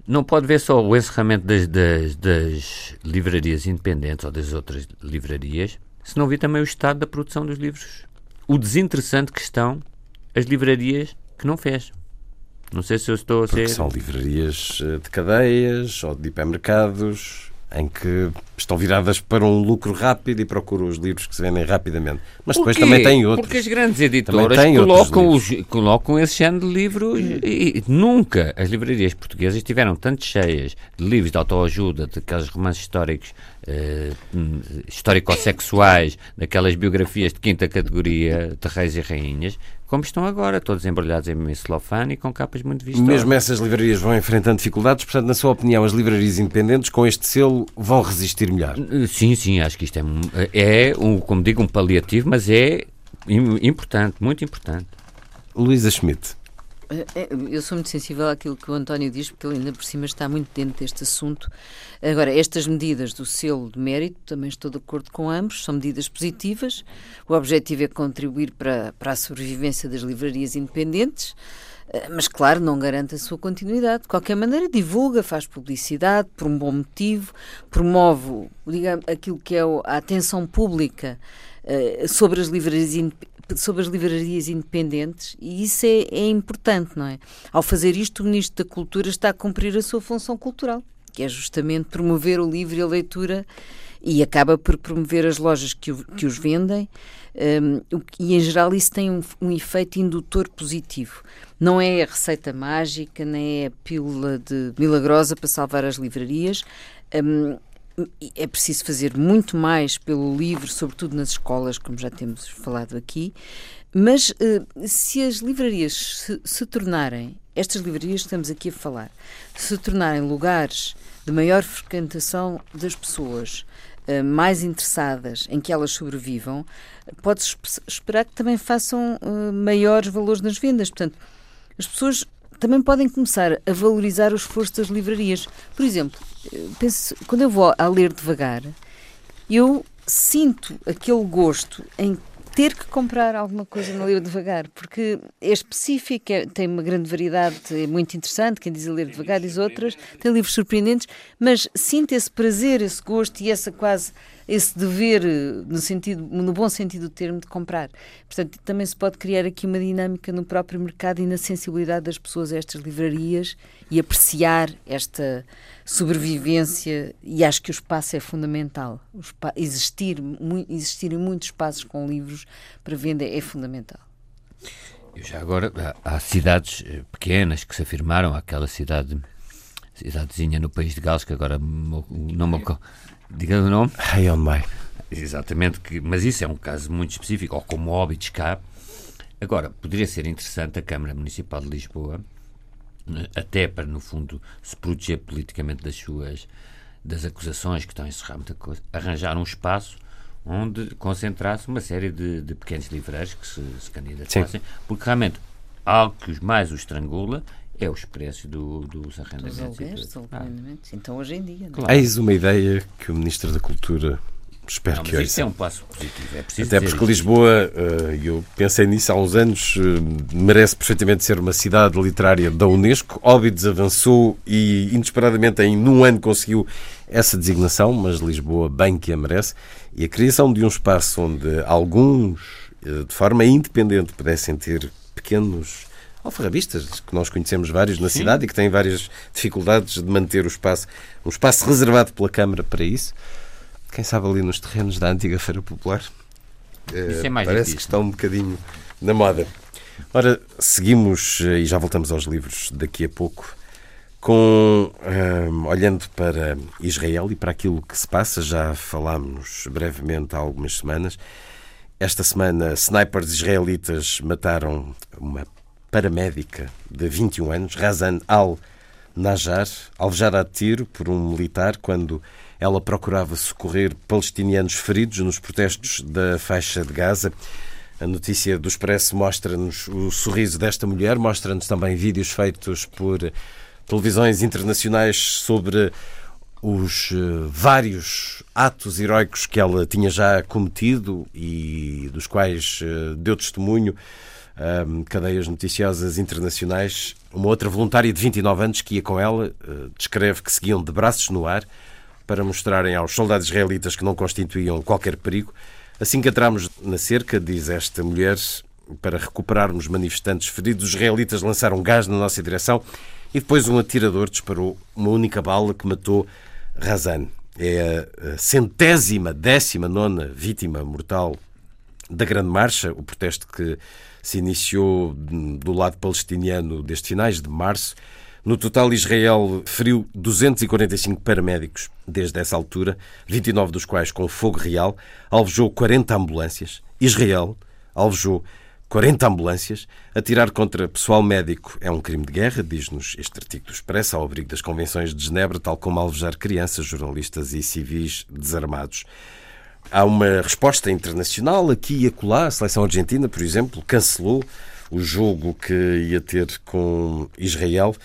não pode ver só o encerramento das, das, das, livrarias independentes ou das outras livrarias, se não vir também o estado da produção dos livros. O desinteressante que estão as livrarias que não fecham. Não sei se eu estou a
ser. Porque são livrarias eh, de cadeias ou de hipermercados em que estão viradas para um lucro rápido e procuram os livros que se vendem rapidamente. Mas depois também tem outros.
Porque as grandes editoras colocam, os, colocam esse género de livros e, e, nunca as livrarias portuguesas estiveram tanto cheias de livros de autoajuda, daqueles romances históricos, eh, histórico-sexuais, daquelas biografias de quinta categoria de reis e rainhas, como estão agora, todos embrulhados em celofane e com capas muito vistosas.
Mesmo essas livrarias vão enfrentando dificuldades, portanto, na sua opinião, as livrarias independentes com este selo vão resistir melhor?
Sim, sim, acho que isto é, é um, como digo, um paliativo, mas é importante, muito importante.
Luísa Schmidt.
É, é, eu sou muito sensível àquilo que o António diz, porque ele ainda por cima está muito dentro deste assunto. Agora, estas medidas do selo de mérito, também estou de acordo com ambos, são medidas positivas. O objetivo é contribuir para, para a sobrevivência das livrarias independentes, eh, mas, claro, não garante a sua continuidade. De qualquer maneira, divulga, faz publicidade por um bom motivo, promove digamos, aquilo que é a atenção pública uh, sobre as livrarias independentes sobre as livrarias independentes e isso é, é importante, não é? Ao fazer isto, o Ministro da Cultura está a cumprir a sua função cultural, que é justamente promover o livro e a leitura e acaba por promover as lojas que, o, que os vendem um, e em geral isso tem um, um, efeito indutor positivo. Não é a receita mágica, nem é a pílula de milagrosa para salvar as livrarias. Um, é preciso fazer muito mais pelo livro, sobretudo nas escolas, como já temos falado aqui. Mas uh, se as livrarias se, se, tornarem, estas livrarias que estamos aqui a falar, se tornarem lugares de maior frequentação das pessoas, uh, mais interessadas em que elas sobrevivam, pode-se esperar que também façam uh, maiores valores nas vendas. Portanto, as pessoas também podem começar a valorizar o esforço das livrarias. Por exemplo, penso, quando eu vou a ler devagar, eu sinto aquele gosto em ter que comprar alguma coisa no Ler Devagar, porque é específico, é, tem uma grande variedade, é muito interessante. Quem diz a Ler Devagar diz outras, tem livros surpreendentes, mas sinto esse prazer, esse gosto e essa quase esse dever, no, sentido, no bom sentido do termo, de comprar. Portanto, também se pode criar aqui uma dinâmica no próprio mercado e na sensibilidade das pessoas a estas livrarias e apreciar esta sobrevivência. E acho que o espaço é fundamental. existir, existirem muitos espaços com livros para venda é fundamental.
Já agora, há cidades eh, pequenas que se afirmaram, aquela cidade cidadezinha no país de Gales, que agora não me diga o nome.
Hey on my.
Exatamente, que, mas isso é um caso muito específico, ou como óbitos cá. Agora, poderia ser interessante a Câmara Municipal de Lisboa, né, até para, no fundo, se proteger politicamente das suas das acusações que estão a encerrar muita coisa, arranjar um espaço onde concentrasse uma série de, de pequenos livreiros que se, se candidatassem, porque realmente algo que os mais os estrangula é os preços do, dos arrendamentos. Dos
ah. Então, hoje em dia. É?
Claro. Eis uma ideia que o Ministro da Cultura espero não, que
hoje. Isso é um passo positivo. É preciso
Até porque Lisboa, eh, eu pensei nisso há uns anos, eh, merece perfeitamente ser uma cidade literária da Unesco. Óbidos avançou e inesperadamente em num ano conseguiu essa designação, mas Lisboa bem que a merece. E a criação de um espaço onde alguns, eh, de forma independente, pudessem ter pequenos alfarrabistas, que nós conhecemos vários na Sim. cidade e que têm várias dificuldades de manter o espaço, um espaço reservado pela Câmara para isso. Quem sabe ali nos terrenos da antiga Feira Popular? Isso é mais Parece difícil. que está um bocadinho na moda. Ora, seguimos e já voltamos aos livros daqui a pouco com um, olhando para Israel e para aquilo que se passa, já falámos brevemente há algumas semanas. Esta semana, snipers israelitas mataram uma paramédica de 21 anos, Razan al-Najjar, alvejada a tiro por um militar quando ela procurava socorrer palestinianos feridos nos protestos da faixa de Gaza. A notícia do Expresso mostra-nos o sorriso desta mulher, mostra-nos também vídeos feitos por televisões internacionais sobre os uh, vários atos heroicos que ela tinha já cometido e dos quais uh, deu testemunho um, cadeias noticiosas internacionais. Uma outra voluntária de 29 anos que ia com ela uh, descreve que seguiam de braços no ar para mostrarem aos soldados israelitas que não constituíam qualquer perigo. Assim que entramos na cerca, diz esta mulher, para recuperarmos manifestantes feridos, os israelitas lançaram gás na nossa direção e depois um atirador disparou uma única bala que matou Razan. É a centésima, décima nona vítima mortal da Grande Marcha, o protesto que se iniciou do lado palestiniano desde finais de março. No total, Israel feriu 245 paramédicos desde essa altura, 29 dos quais com fogo real, alvejou 40 ambulâncias. Israel alvejou 40 ambulâncias. Atirar contra pessoal médico é um crime de guerra, diz-nos este artigo do Expresso, ao abrigo das Convenções de Genebra, tal como alvejar crianças, jornalistas e civis desarmados. Há uma resposta internacional aqui e acolá. A seleção argentina, por exemplo, cancelou o jogo que ia ter com Israel.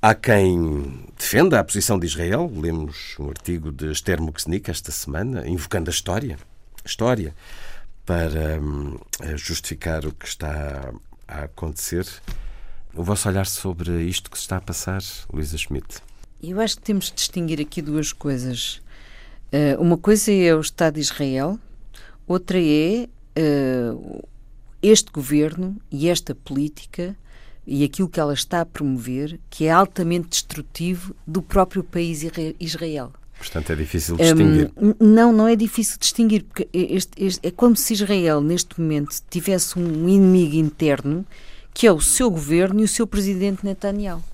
Há quem defenda a posição de Israel. Lemos um artigo de Esther Muxnik esta semana, invocando a história. História para hum, justificar o que está a acontecer. O vosso olhar sobre isto que se está a passar, Luísa Schmidt?
Eu acho que temos de distinguir aqui duas coisas. Uh, uma coisa é o Estado de Israel, outra é uh, este governo e esta política e aquilo que ela está a promover, que é altamente destrutivo do próprio país Israel.
Portanto, é difícil distinguir.
Um, não, não é difícil distinguir, porque este, este, é como se Israel, neste momento, tivesse um inimigo interno, que é o seu governo e o seu presidente Netanyahu.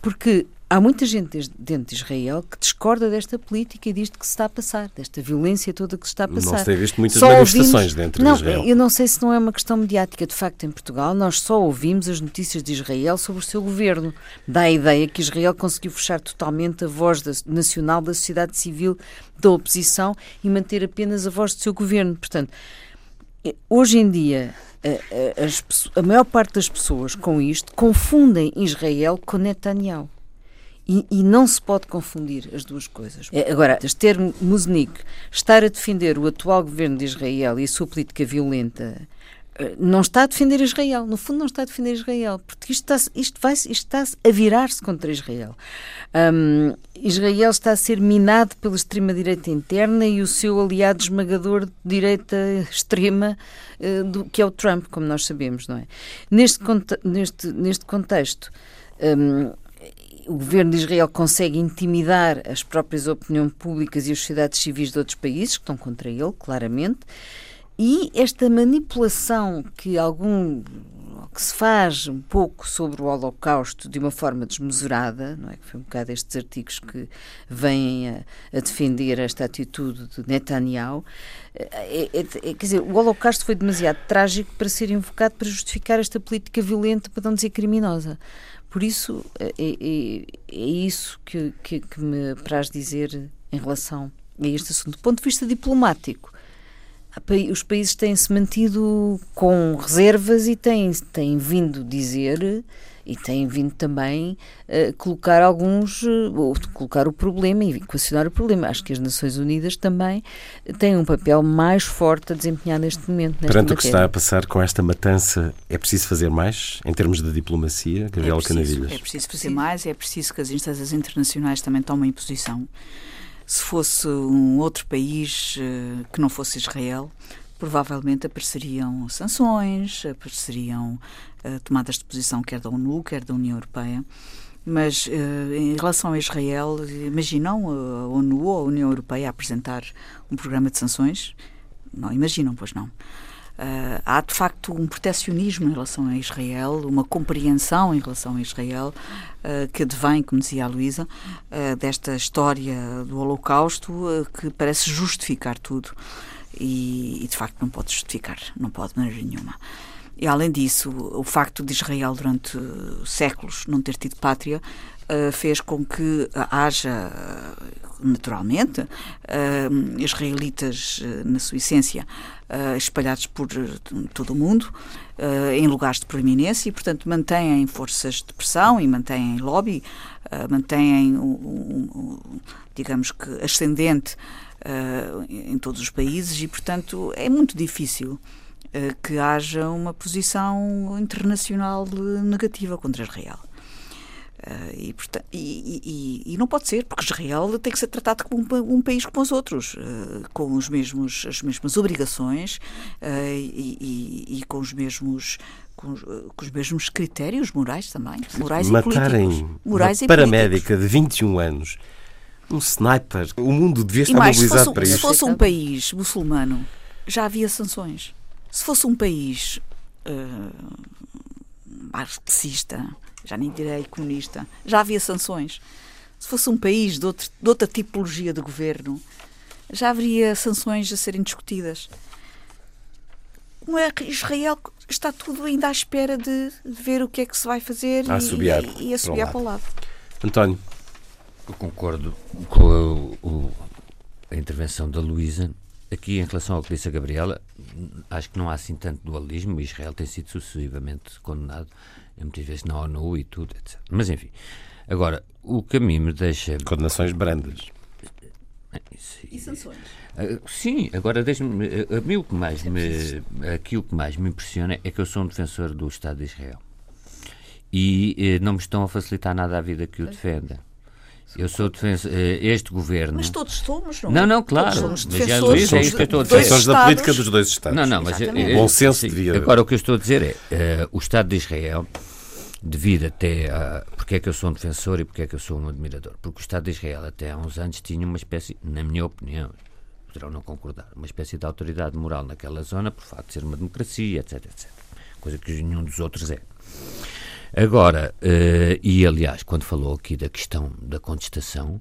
Porque Há muita gente dentro de Israel que discorda desta política e disto que se está a passar, desta violência toda que se está a passar.
Não se tem visto muitas só manifestações ouvimos... dentro
não,
de Israel.
Eu não sei se não é uma questão mediática. De facto, em Portugal, nós só ouvimos as notícias de Israel sobre o seu governo. Dá a ideia que Israel conseguiu fechar totalmente a voz da, nacional da sociedade civil, da oposição e manter apenas a voz do seu governo. Portanto, eh, hoje em dia, a, a, a maior parte das pessoas com isto confundem Israel com Netanyahu. E, e, não se pode confundir as duas coisas. É, agora, Esther Musnik estar a defender o atual governo de Israel e a sua política violenta eh, não está a defender Israel. No fundo, não está a defender Israel, porque isto está, isto vai, isto está a virar-se contra Israel. Um, Israel está a ser minado pela extrema-direita interna e o seu aliado esmagador de direita extrema, uh, do, que é o Trump, como nós sabemos, não é? Neste, neste, neste contexto. Um, o governo de Israel consegue intimidar as próprias opiniões públicas e as sociedades civis de outros países que estão contra ele, claramente, e esta manipulação que algum que se faz um pouco sobre o Holocausto de uma forma desmesurada, não é? Que foi um bocado estes artigos que vêm a, a defender esta atitude de Netanyahu. É, é, é, quer dizer, o Holocausto foi demasiado trágico para ser invocado para justificar esta política violenta, para não dizer criminosa. Por isso, é, é, é isso que, que, que, me apraz dizer em relação a este assunto. Do ponto de vista diplomático, os países têm-se mantido com reservas e têm, têm vindo dizer e têm vindo também uh, colocar alguns, uh, colocar o problema e equacionar o problema. Acho que as Nações Unidas também têm um papel mais forte a desempenhar neste momento. Nesta
Perante matéria. o que está a passar com esta matança, é preciso fazer mais em termos de diplomacia, Gabriela é Canavilhas?
É preciso fazer mais, é preciso que as instâncias internacionais também tomem posição. Se fosse um outro país uh, que não fosse Israel, provavelmente apareceriam sanções, apareceriam uh, tomadas de posição quer da ONU, quer da União Europeia. Mas uh, em relação a Israel, imaginam a ONU ou a União Europeia a apresentar um programa de sanções? não imaginam, pois não. Uh, há de facto um protecionismo em relação a Israel, uma compreensão em relação a Israel, uh, que advém, como dizia a Luísa, uh, desta história do Holocausto, que parece justificar tudo. E, e, de facto não pode justificar, não pode de maneira nenhuma. E além disso, o facto de Israel durante séculos não ter tido pátria fez com que haja naturalmente, uh, israelitas, uh, na sua essência, espalhados por todo o mundo, em lugares de proeminência, e, portanto, mantêm forças de pressão e mantêm lobby, mantêm, um, um, digamos que, ascendente em todos os países, e, portanto, é muito difícil que haja uma posição internacional negativa contra Israel. Uh, e, e, e, e, não pode ser, porque Israel tem que ser tratado como um, um país como os outros, uh, com os mesmos, as mesmas obrigações uh, e, com os mesmos com, com, os mesmos critérios morais também, morais
Matarem
e políticos. Morais
uma paramédica de 21 anos, um sniper, o mundo devia estar mais, mobilizado
fosse,
para isso.
Se fosse um país muçulmano, já havia sanções. Se fosse um país marxista, já nem direi comunista, já havia sanções. Se fosse um país de, outro, de outra tipologia de governo, já haveria sanções a serem discutidas. Como é que Israel está tudo ainda à espera de ver o que é que se vai fazer
a
e, e, e assobiar para o lado.
António.
Eu concordo com a, o, a intervenção da Luísa. Aqui, em relação ao que disse a Gabriela, acho que não há assim tanto dualismo. Israel tem sido sucessivamente condenado muitas vezes na ONU e tudo, etc. Mas enfim, agora, o que a mim me deixa.
Condenações brandas.
E sanções?
Uh, sim, agora deixe-me. A mim o que mais é me. Aqui o que mais me impressiona é que eu sou um defensor do Estado de Israel. E eh, não me estão a facilitar nada a vida que o defenda. Eu sou defensor. Eh, este governo.
Mas todos somos, não
é? Não, não, claro. Todos somos
mas é, Luís, é isso que eu estou a dizer. Defensores da política dos dois Estados.
Não, não, mas.
O bom senso sim. devia.
Agora, o que eu estou a dizer é: uh, o Estado de Israel devido até a. Porque é que eu sou um defensor e porque é que eu sou um admirador? Porque o Estado de Israel, até há uns anos, tinha uma espécie, na minha opinião, poderão não concordar, uma espécie de autoridade moral naquela zona por facto de ser uma democracia, etc, etc. Coisa que nenhum dos outros é. Agora, uh, e aliás, quando falou aqui da questão da contestação,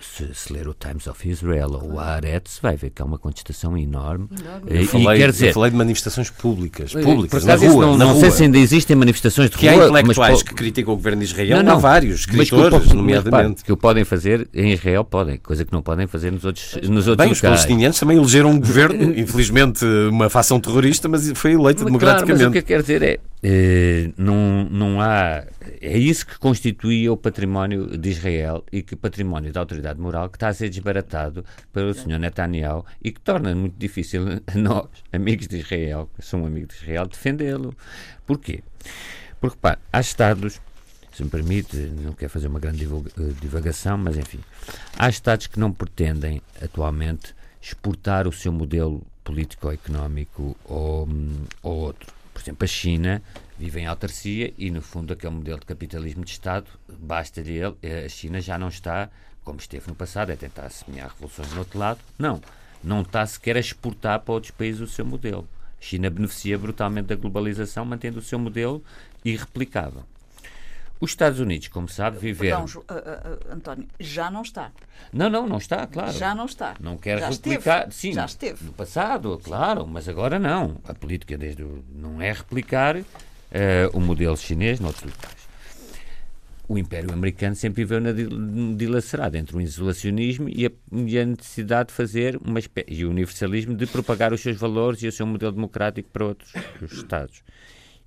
se, se, ler o Times of Israel ou o Haaretz, vai ver que há uma contestação enorme. enorme.
Eu, falei, quer dizer, eu falei de manifestações públicas, públicas na rua.
Não,
na
não
rua.
sei se ainda existem manifestações de
que
rua.
Que há intelectuais mas, que criticam o governo de Israel, não, não, há vários escritores,
mas que,
nomeadamente.
que o podem fazer em Israel, podem, coisa que não podem fazer nos outros, nos outros
Bem,
locais.
os palestinianos também elegeram um *laughs* governo, infelizmente uma facção terrorista, mas foi eleito
mas,
democraticamente.
Claro, mas o que eu quero dizer é, eh, não, não há é isso que constituía o património de Israel e que o património da autoridade moral que está a ser desbaratado pelo Sr. Netanyahu e que torna muito difícil a nós, amigos de Israel, que sou um amigo de Israel, defendê-lo. Porquê? Porque, pá, há Estados, se me permite, não quero fazer uma grande eh, divagação, mas enfim, há Estados que não pretendem atualmente exportar o seu modelo político-económico ou, hum, ou outro. Por exemplo, a China vive em autarcia e, no fundo, aquele modelo de capitalismo de Estado, basta-lhe ele, eh, a China já não está, como esteve no passado, é tentar assemelhar revoluções no outro lado. Não, não está sequer a exportar para outros países o seu modelo. A China beneficia brutalmente da globalização, mantendo o seu modelo irreplicável. Os Estados Unidos, como sabe, viveram.
Perdão, uh, uh, António, já não está.
Não, não, não está, claro.
Já não está.
Não quer
já
replicar.
Esteve.
Sim,
já esteve.
No passado, claro, mas agora não. A política desde o... não é replicar uh, o modelo chinês noutros locais. O Império Americano sempre viveu na dilacerada entre o isolacionismo e a, e a necessidade de fazer uma espécie, e o universalismo de propagar os seus valores e o seu modelo democrático para outros Estados.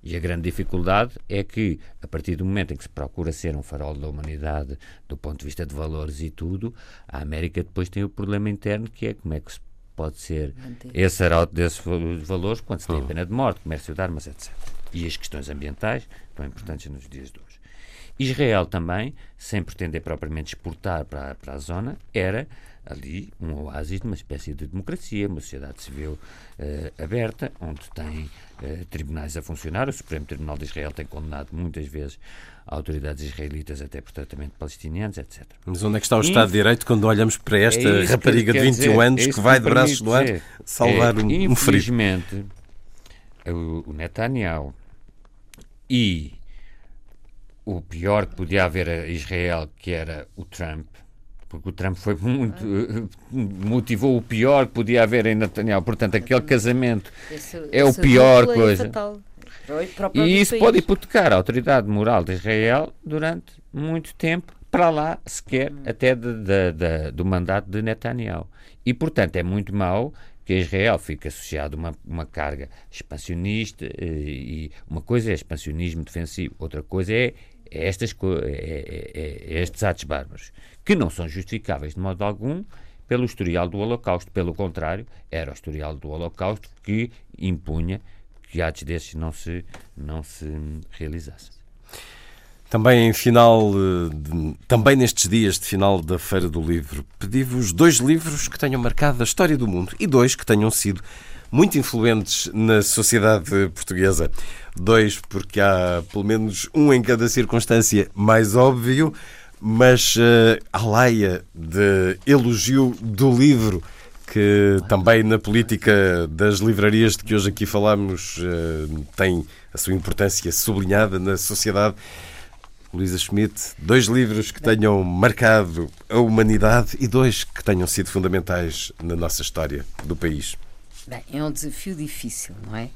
E a grande dificuldade é que, a partir do momento em que se procura ser um farol da humanidade do ponto de vista de valores e tudo, a América depois tem o problema interno que é como é que se pode ser esse arauto desses valores quando se tem a pena de morte, comércio de armas, etc. E as questões ambientais, tão importantes nos dias de hoje. Israel também, sem pretender propriamente exportar para, para a zona, era ali um oásis de uma espécie de democracia, uma sociedade civil uh, aberta, onde tem uh, tribunais a funcionar. O Supremo Tribunal de Israel tem condenado muitas vezes autoridades israelitas até por tratamento de palestinianos, etc.
Mas onde é que está o Estado de Direito quando olhamos para esta é rapariga de 21 dizer, anos é que vai de braços do ar salvar é, um, um ferido?
Infelizmente, o, o Netanyahu e o pior que podia haver a Israel, que era o Trump, porque o Trump foi muito *laughs* motivou o pior que podia haver em Netanyahu. Portanto, aquele casamento esse, é o pior é coisa. E isso pode hipotecar a autoridade moral de Israel durante muito tempo, para lá sequer hum. até de, de, de, do mandato de Netanyahu. E, portanto, é muito mau que Israel fique associado a uma, uma carga expansionista eh, e uma coisa é expansionismo defensivo, outra coisa é estas, é, é, é, estes atos bárbaros que não são justificáveis de modo algum pelo historial do Holocausto. Pelo contrário, era o historial do Holocausto que impunha que atos desses não se, não se realizassem.
Também em final, eh, também nestes dias de final da Feira do Livro, pedi-vos dois livros que tenham marcado a história do mundo e dois que tenham sido muito influentes na sociedade portuguesa. Dois, porque há pelo menos um em cada circunstância mais óbvio mas uh, a laia de elogio do livro, que também na política das livrarias de que hoje aqui falamos uh, tem a sua importância sublinhada na sociedade. Luísa Schmidt, dois livros que tenham marcado a humanidade e dois que tenham sido fundamentais na nossa história do país.
Bem, é um desafio difícil, não é?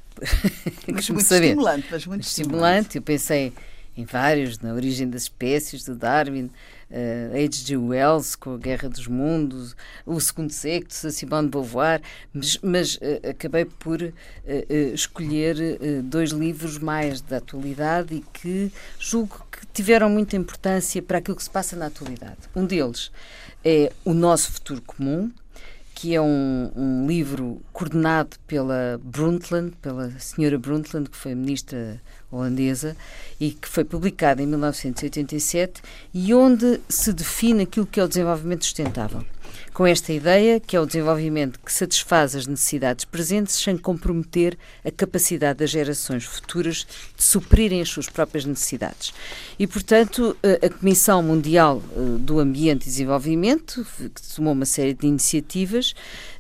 Mas *laughs* muito saber. estimulante, mas muito estimulante.
Eu pensei em vários, na origem das espécies, do Darwin, uh, H.G. Wells, com a Guerra dos Mundos, o Segundo Sexto, a Simone de Beauvoir, mas, mas uh, acabei por uh, escolher dois livros mais da atualidade e que julgo que tiveram muita importância para aquilo que se passa na atualidade. Um deles é O Nosso Futuro Comum, que é um, um, livro coordenado pela Brundtland, pela senhora Brundtland, que foi ministra holandesa e que foi publicado em 1987 e onde se define aquilo que é o desenvolvimento sustentável. Com esta ideia, que é o desenvolvimento que satisfaz as necessidades presentes sem comprometer a capacidade das gerações futuras de suprirem as suas próprias necessidades. E, portanto, a Comissão Mundial eh, do Ambiente e Desenvolvimento, que tomou uma série de iniciativas,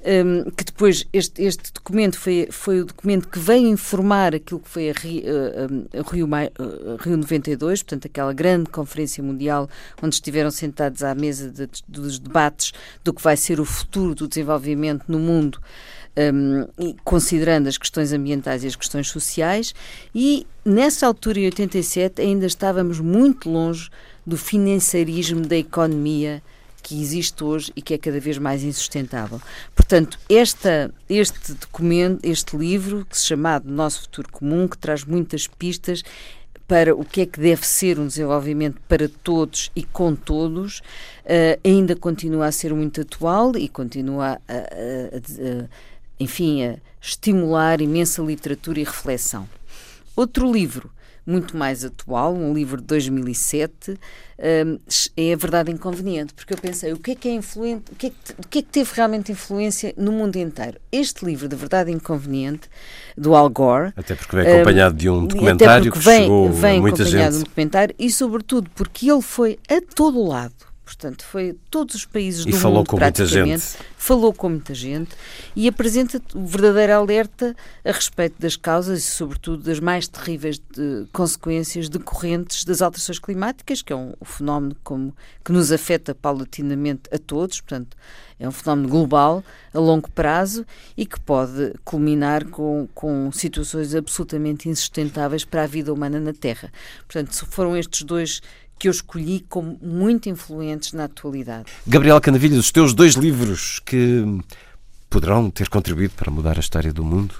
um, que depois este, este documento foi, foi o documento que veio informar aquilo que foi a Rio, uh, a Rio, uh, Rio 92, portanto, aquela grande conferência mundial onde estiveram sentados à mesa de, dos debates do que vai ser o futuro do desenvolvimento no mundo. Um, considerando as questões ambientais e as questões sociais, e nessa altura, em 87, ainda estávamos muito longe do financiarismo da economia que existe hoje e que é cada vez mais insustentável. Portanto, esta, este documento, este livro, que se chama Nosso Futuro Comum, que traz muitas pistas para o que é que deve ser um desenvolvimento para todos e com todos, uh, ainda continua a ser muito atual e continua a, a, a, a enfim, a estimular imensa literatura e reflexão. Outro livro muito mais atual, um livro de 2007, um, é a verdade inconveniente, porque eu pensei, o que é que é influente, o que é que, o que, é que teve realmente influência no mundo inteiro? Este livro de verdade inconveniente, do Al Gore...
Até porque vem acompanhado de um documentário que vem, chegou vem a muita gente. acompanhado de um
documentário e, sobretudo, porque ele foi a todo lado Portanto, foi todos os países e do falou mundo, com muita gente. falou com muita gente e apresenta o verdadeiro alerta a respeito das causas e, sobretudo, das mais terríveis de, consequências decorrentes das alterações climáticas, que é um, um fenómeno como, que nos afeta paulatinamente a todos, portanto, é um fenómeno global, a longo prazo e que pode culminar com, com situações absolutamente insustentáveis para a vida humana na Terra. Portanto, foram estes dois que eu escolhi como muito influentes na atualidade.
Gabriel Canavilhas, os teus dois livros que poderão ter contribuído para mudar a história do mundo?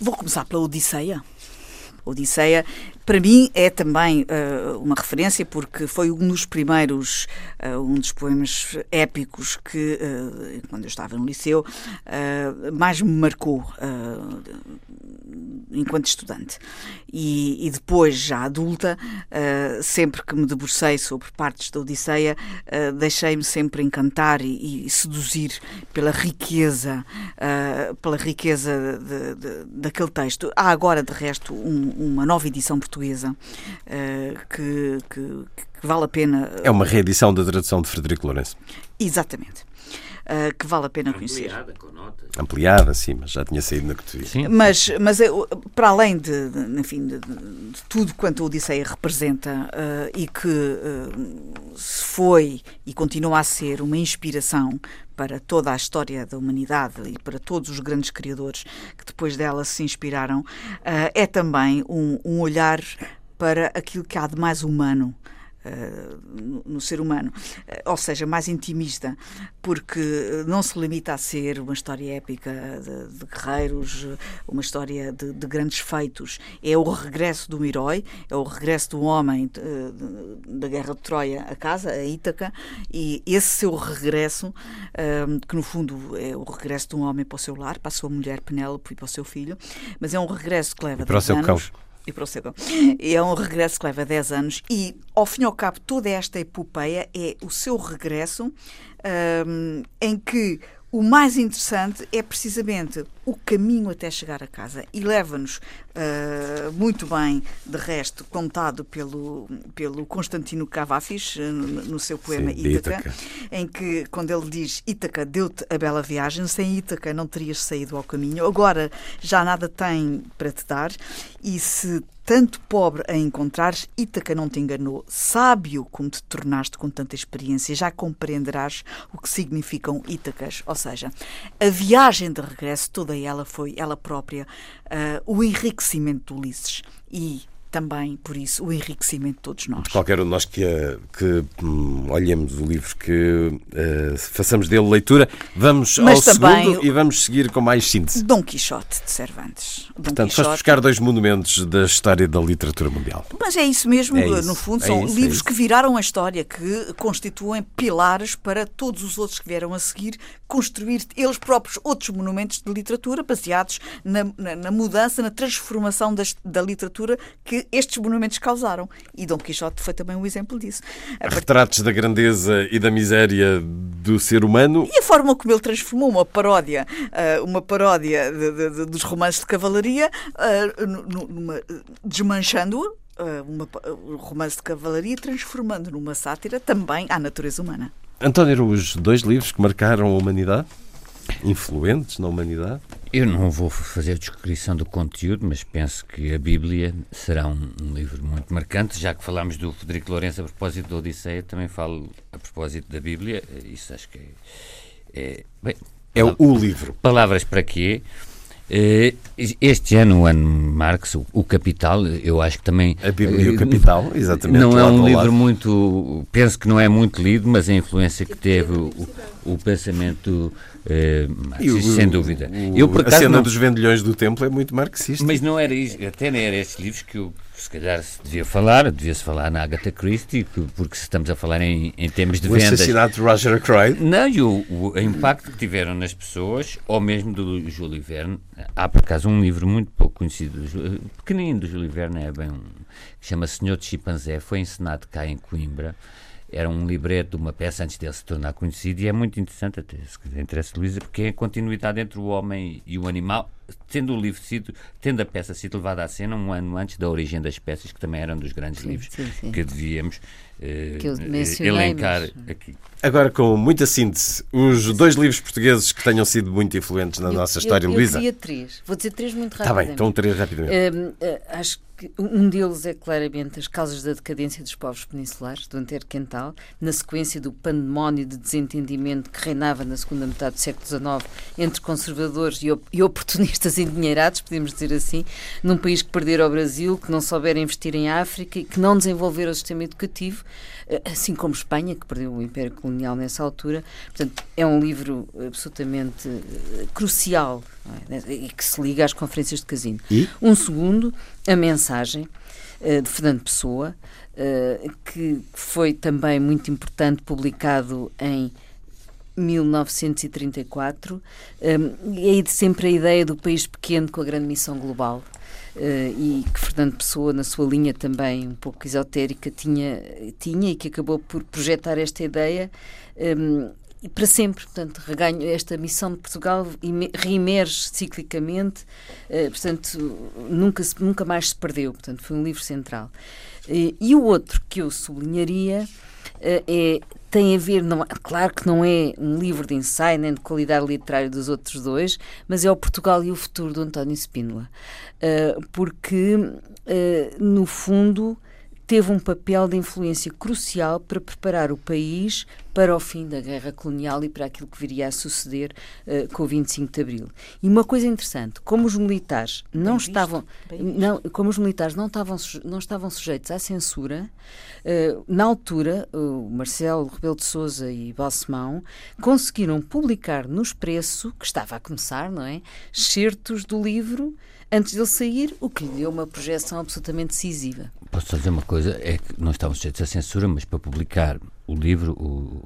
Vou começar pela Odisseia. Odisseia, para mim, é também uh, uma referência porque foi um dos primeiros, uh, um dos poemas épicos que, uh, quando eu estava no liceu, mais me marcou enquanto estudante. E, e, depois, já adulta, sempre que me debrucei sobre partes da Odisseia, deixei-me sempre encantar e, e, seduzir pela riqueza, pela riqueza de, de, daquele texto. Há agora, de resto, um, uma nova edição portuguesa que, que, que, vale a pena.
É uma reedição da tradução de Frederico Lourenço.
Exatamente. Uh, que vale a pena conhecer.
Ampliada, notas.
Ampliada, sim, mas já tinha saído na cotovia.
Mas, mas eh, para além de, de enfim, de, de, tudo quanto a Odisseia representa uh, e que uh, foi e continua a ser uma inspiração para toda a história da humanidade e para todos os grandes criadores que depois dela se inspiraram, é também um, um olhar para aquilo que há de mais humano Uh, no, no, ser humano, uh, ou seja, mais intimista, porque não se limita a ser uma história épica de, de guerreiros, uma história de, de, grandes feitos. É o regresso do herói, é o regresso do homem da Guerra de Troia a casa, a Ítaca, e esse seu regresso, que no fundo é o regresso de um homem para o seu lar, para a sua mulher Penélope e para o seu filho, mas é um regresso que leva
e para o seu
anos.
Cão
e prosseguam. É um regresso que leva 10 anos e, ao fim e ao cabo, toda esta epopeia é o seu regresso um, em que o mais interessante é precisamente o caminho até chegar a casa e leva-nos uh, muito bem, de resto, contado pelo, pelo Constantino Cavafis uh, no, no, seu poema Sim, Ítaca, Ítaca, em que, quando ele diz Ítaca, deu-te a bela viagem, sem Ítaca não terias saído ao caminho, agora já nada tem para te dar, e se tanto pobre a encontrares, Ítaca não te enganou. Sábio como te tornaste com tanta experiência, já compreenderás o que significam Ítacas. Ou seja, a viagem de regresso, toda ela foi ela própria uh, o enriquecimento de Ulisses. E também, por isso, o enriquecimento de todos nós.
Qualquer um de nós que, que hum, olhemos o livro, que uh, façamos dele leitura, vamos Mas ao segundo e vamos seguir com mais síntese.
Dom Quixote de Cervantes.
Dom Portanto, Quixote... buscar dois monumentos da história da literatura mundial.
Mas é isso mesmo, é isso, no fundo, é são isso, é livros é que viraram a história, que constituem pilares para todos os outros que vieram a seguir construir eles próprios outros monumentos de literatura baseados na, na, na mudança, na transformação das, da literatura que estes monumentos causaram. E Dom Quixote foi também um exemplo disso.
Retratos da grandeza e da miséria do ser humano.
E a forma como ele transformou uma paródia, eh, uma paródia de, de, dos romances de cavalaria, eh, desmanchando-o, um romance de cavalaria, transformando numa sátira também à natureza humana.
António Araújo, dois livros que marcaram a humanidade, influentes na humanidade.
Eu não vou fazer descrição do conteúdo, mas penso que a Bíblia será um, um, livro muito marcante. Já que falámos do Frederico Lourenço a propósito da Odisseia, também falo a propósito da Bíblia. Isso acho que é. é bem,
é o livro.
Palavras para quê? Eh, este ano, o ano Marx, o, Capital, eu acho que também.
A Bíblia e o eh, Capital, exatamente.
Não é um livro muito. Penso que não é muito lido, mas a influência que teve o, o pensamento eh, marxista, sem dúvida.
O, eu, por a cena não, dos vendilhões do templo é muito marxista.
Mas não era isso, até nem era estes livros que eu se calhar se devia falar, devia-se falar na Agatha Christie, porque se estamos a falar em, em termos de o vendas...
O assassinato de Roger Ackroyd?
Não, e o, o, impacto que tiveram nas pessoas, ou mesmo do Júlio Verne. Há, por acaso, um livro muito pouco conhecido, pequenino do Júlio Verne, é bem um, que chama Senhor de Chimpanzé, foi encenado cá em Coimbra, era um libreto de uma peça antes dele se tornar conhecido e é muito interessante, até se interessa Luísa, porque é a continuidade entre o homem e o animal, tendo o livro sido, tendo a peça sido levada à cena um ano antes da origem das peças, que também eram dos grandes sim, livros sim, sim. que devíamos eh, que eh, elencar mas... aqui.
Agora, com muita síntese, os dois livros portugueses que tenham sido muito influentes na eu, nossa história,
eu,
eu Luísa.
Eu três. Vou dizer três muito
rápido. Está bem, então três rapidamente.
Uh, uh, acho que um deles é claramente as causas da decadência dos povos peninsulares, do Antero Quental, na sequência do pandemónio de desentendimento que reinava na segunda metade do século XIX entre conservadores e, op e oportunistas *laughs* endinheirados, podemos dizer assim, num país que perdera o Brasil, que não souber investir em África e que não desenvolver o sistema educativo, eh, assim como Espanha, que perdeu o Império Colonial nessa altura. Portanto, é um livro absolutamente eh, crucial é? e que se liga às conferências de casino.
E?
Um segundo, a mensagem uh, de Fernando Pessoa, uh, que foi também muito importante, publicado em 1934, um, e aí sempre a ideia do país pequeno com a grande missão global. e que Fernando Pessoa, na sua linha também um pouco esotérica, tinha, tinha e que acabou por projetar esta ideia. E para sempre, portanto, reganho esta missão de Portugal reemerge ciclicamente, uh, portanto, nunca, nunca mais se perdeu, portanto, foi um livro central. Uh, e o outro que eu sublinharia uh, é, tem a ver, não, claro que não é um livro de ensaio nem de qualidade literária dos outros dois, mas é o Portugal e o Futuro do António Spínola, porque, no fundo, teve um papel de influência crucial para preparar o país para o fim da guerra colonial e para aquilo que viria a suceder uh, com o 25 de Abril. E uma coisa interessante, como os militares não Bem estavam, não, como os militares não estavam, não estavam sujeitos à censura, uh, na altura, o Marcelo Rebelo de Sousa e Balsemão conseguiram publicar no Expresso, que estava a começar, não é, certos do livro antes dele sair, o que lhe deu uma projeção absolutamente decisiva.
Posso só dizer uma coisa, é que não estavam sujeitos à censura, mas para publicar o livro, o,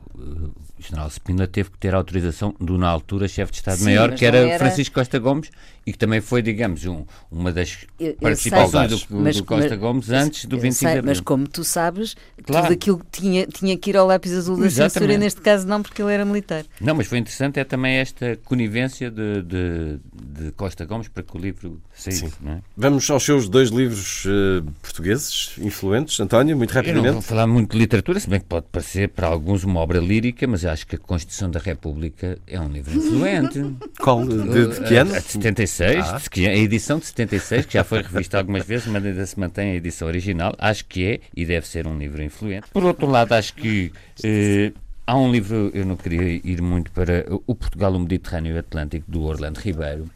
o general Spínola teve que ter a autorização do, na altura, chefe de Estado-Maior, que era, era, Francisco Costa Gomes, e que também foi, digamos, um, uma das eu, participações do, do, Costa mas, Gomes antes do 25 sei, de Abril.
Mas como tu sabes, claro. tudo aquilo tinha, tinha que ir ao lápis azul da Exatamente. censura, e neste caso não, porque ele era militar.
Não, mas foi interessante, é também esta conivência de, de, de Costa Gomes para que o livro saísse. É?
Vamos aos seus dois livros uh, portugueses influentes, António, muito rapidamente. Eu
não vou falar muito de literatura, se bem que pode parecer para alguns uma obra lírica, mas acho que a Constituição da República é um livro influente. *laughs*
Qual? De, de que ano?
A, de 76, ah. a edição de 76, que já foi revista algumas vezes, mas ainda se mantém a edição original. Acho que é e deve ser um livro influente. Por outro lado, acho que. Eh, há um livro, eu não queria ir muito para o Portugal, o Mediterrâneo e o Atlântico, do Orlando Ribeiro.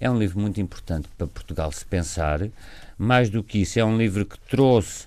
É um livro muito importante para Portugal se pensar. Mais do que isso, é um livro que trouxe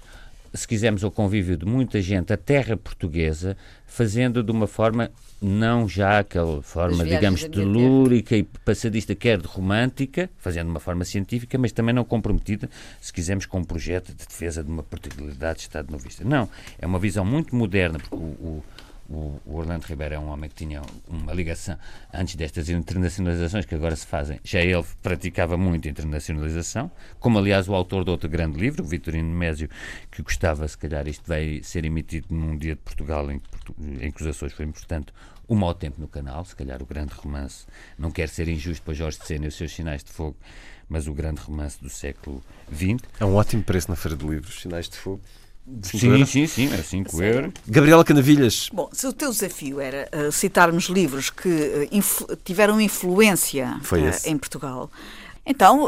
se quisermos, ao convívio de muita gente, a terra portuguesa, fazendo de uma forma, não já aquela forma, digamos, telúrica e passadista, quer de romântica, fazendo de uma forma científica, mas também não comprometida, se quisermos, com um projeto de defesa de uma particularidade de Estado novista. Não, é uma visão muito moderna, porque o, o o, Orlando Ribeiro é um homem que tinha uma ligação antes destas internacionalizações que agora se fazem. Já ele praticava muito internacionalização, como aliás o autor de outro grande livro, o Vitorino Mésio, que gostava, se calhar isto vai ser emitido num dia de Portugal em, em que os Açores foi importante, o mau tempo no canal, se calhar o grande romance, não quer ser injusto para Jorge de Sena e os seus sinais de fogo, mas o grande romance do século XX.
É um ótimo preço na Feira de Livros, Sinais de Fogo.
Sim, euros? sim, sim, era 5 euros.
Gabriela Canavilhas.
Bom, se o teu desafio era uh, citarmos livros que uh, influ tiveram influência uh, em Portugal, então,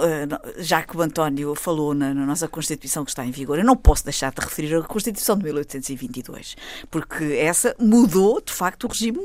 já que o António falou na, na, nossa Constituição que está em vigor, eu não posso deixar de referir a Constituição de 1822, porque essa mudou, de facto, o regime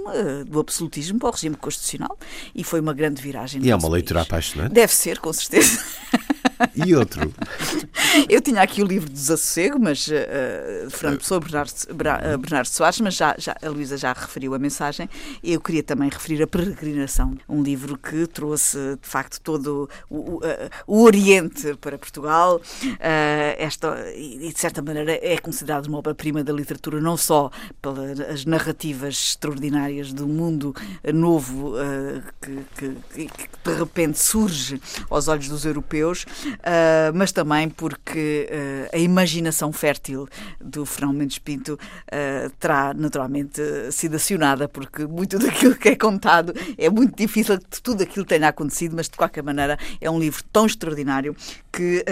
do absolutismo para o regime constitucional e foi uma grande viragem.
E é uma leitura país. apaixonante?
Deve ser, com certeza. *laughs*
E outro? *laughs*
Eu tinha aqui o livro do Desassossego, mas uh, Fernando Pessoa, Bernardo, uh, Bernardo Soares, mas já, já, a Luísa já referiu a mensagem. Eu queria também referir a Peregrinação, um livro que trouxe, de facto, todo o, o, o Oriente para Portugal. Uh, esta, e, de certa maneira, é considerado uma obra-prima da literatura, não só pelas narrativas extraordinárias do mundo novo uh, que, que, que, de repente surge aos olhos dos europeus, uh, mas também porque uh, a imaginação fértil do Fernão Mendes Pinto uh, terá naturalmente sido acionada, porque muito *laughs* daquilo que é contado é muito difícil que tudo aquilo tenha acontecido, mas de qualquer maneira é um livro tão extraordinário que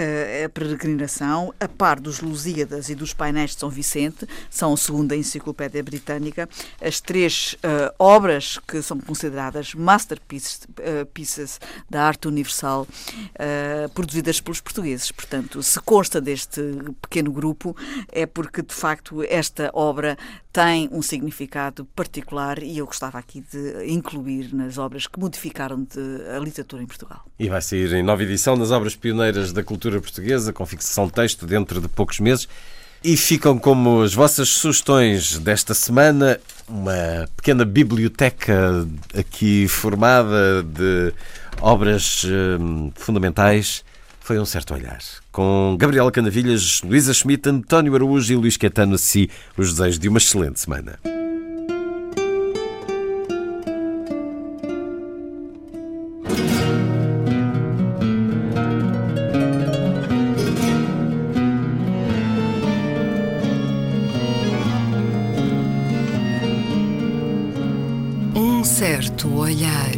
a peregrinação, a par dos Lusíadas e dos painéis de São Vicente, são a segunda enciclopédia britânica, as três obras que são consideradas masterpieces pieces da arte universal, produzidas pelos portugueses. Portanto, se consta deste pequeno grupo, é porque de facto esta obra tem um significado particular e eu gostava aqui de incluir nas obras que modificaram a literatura em Portugal.
E vai sair em nova edição das obras pioneiras da cultura portuguesa, com fixação de texto dentro de poucos meses. E ficam como as vossas sugestões desta semana uma pequena biblioteca aqui formada de obras hum, fundamentais foi um certo olhar. Com Gabriel Canavilhas, Luísa Schmidt, António Araújo e Luís Caetano, a si os desejos de uma excelente semana.
Um certo olhar.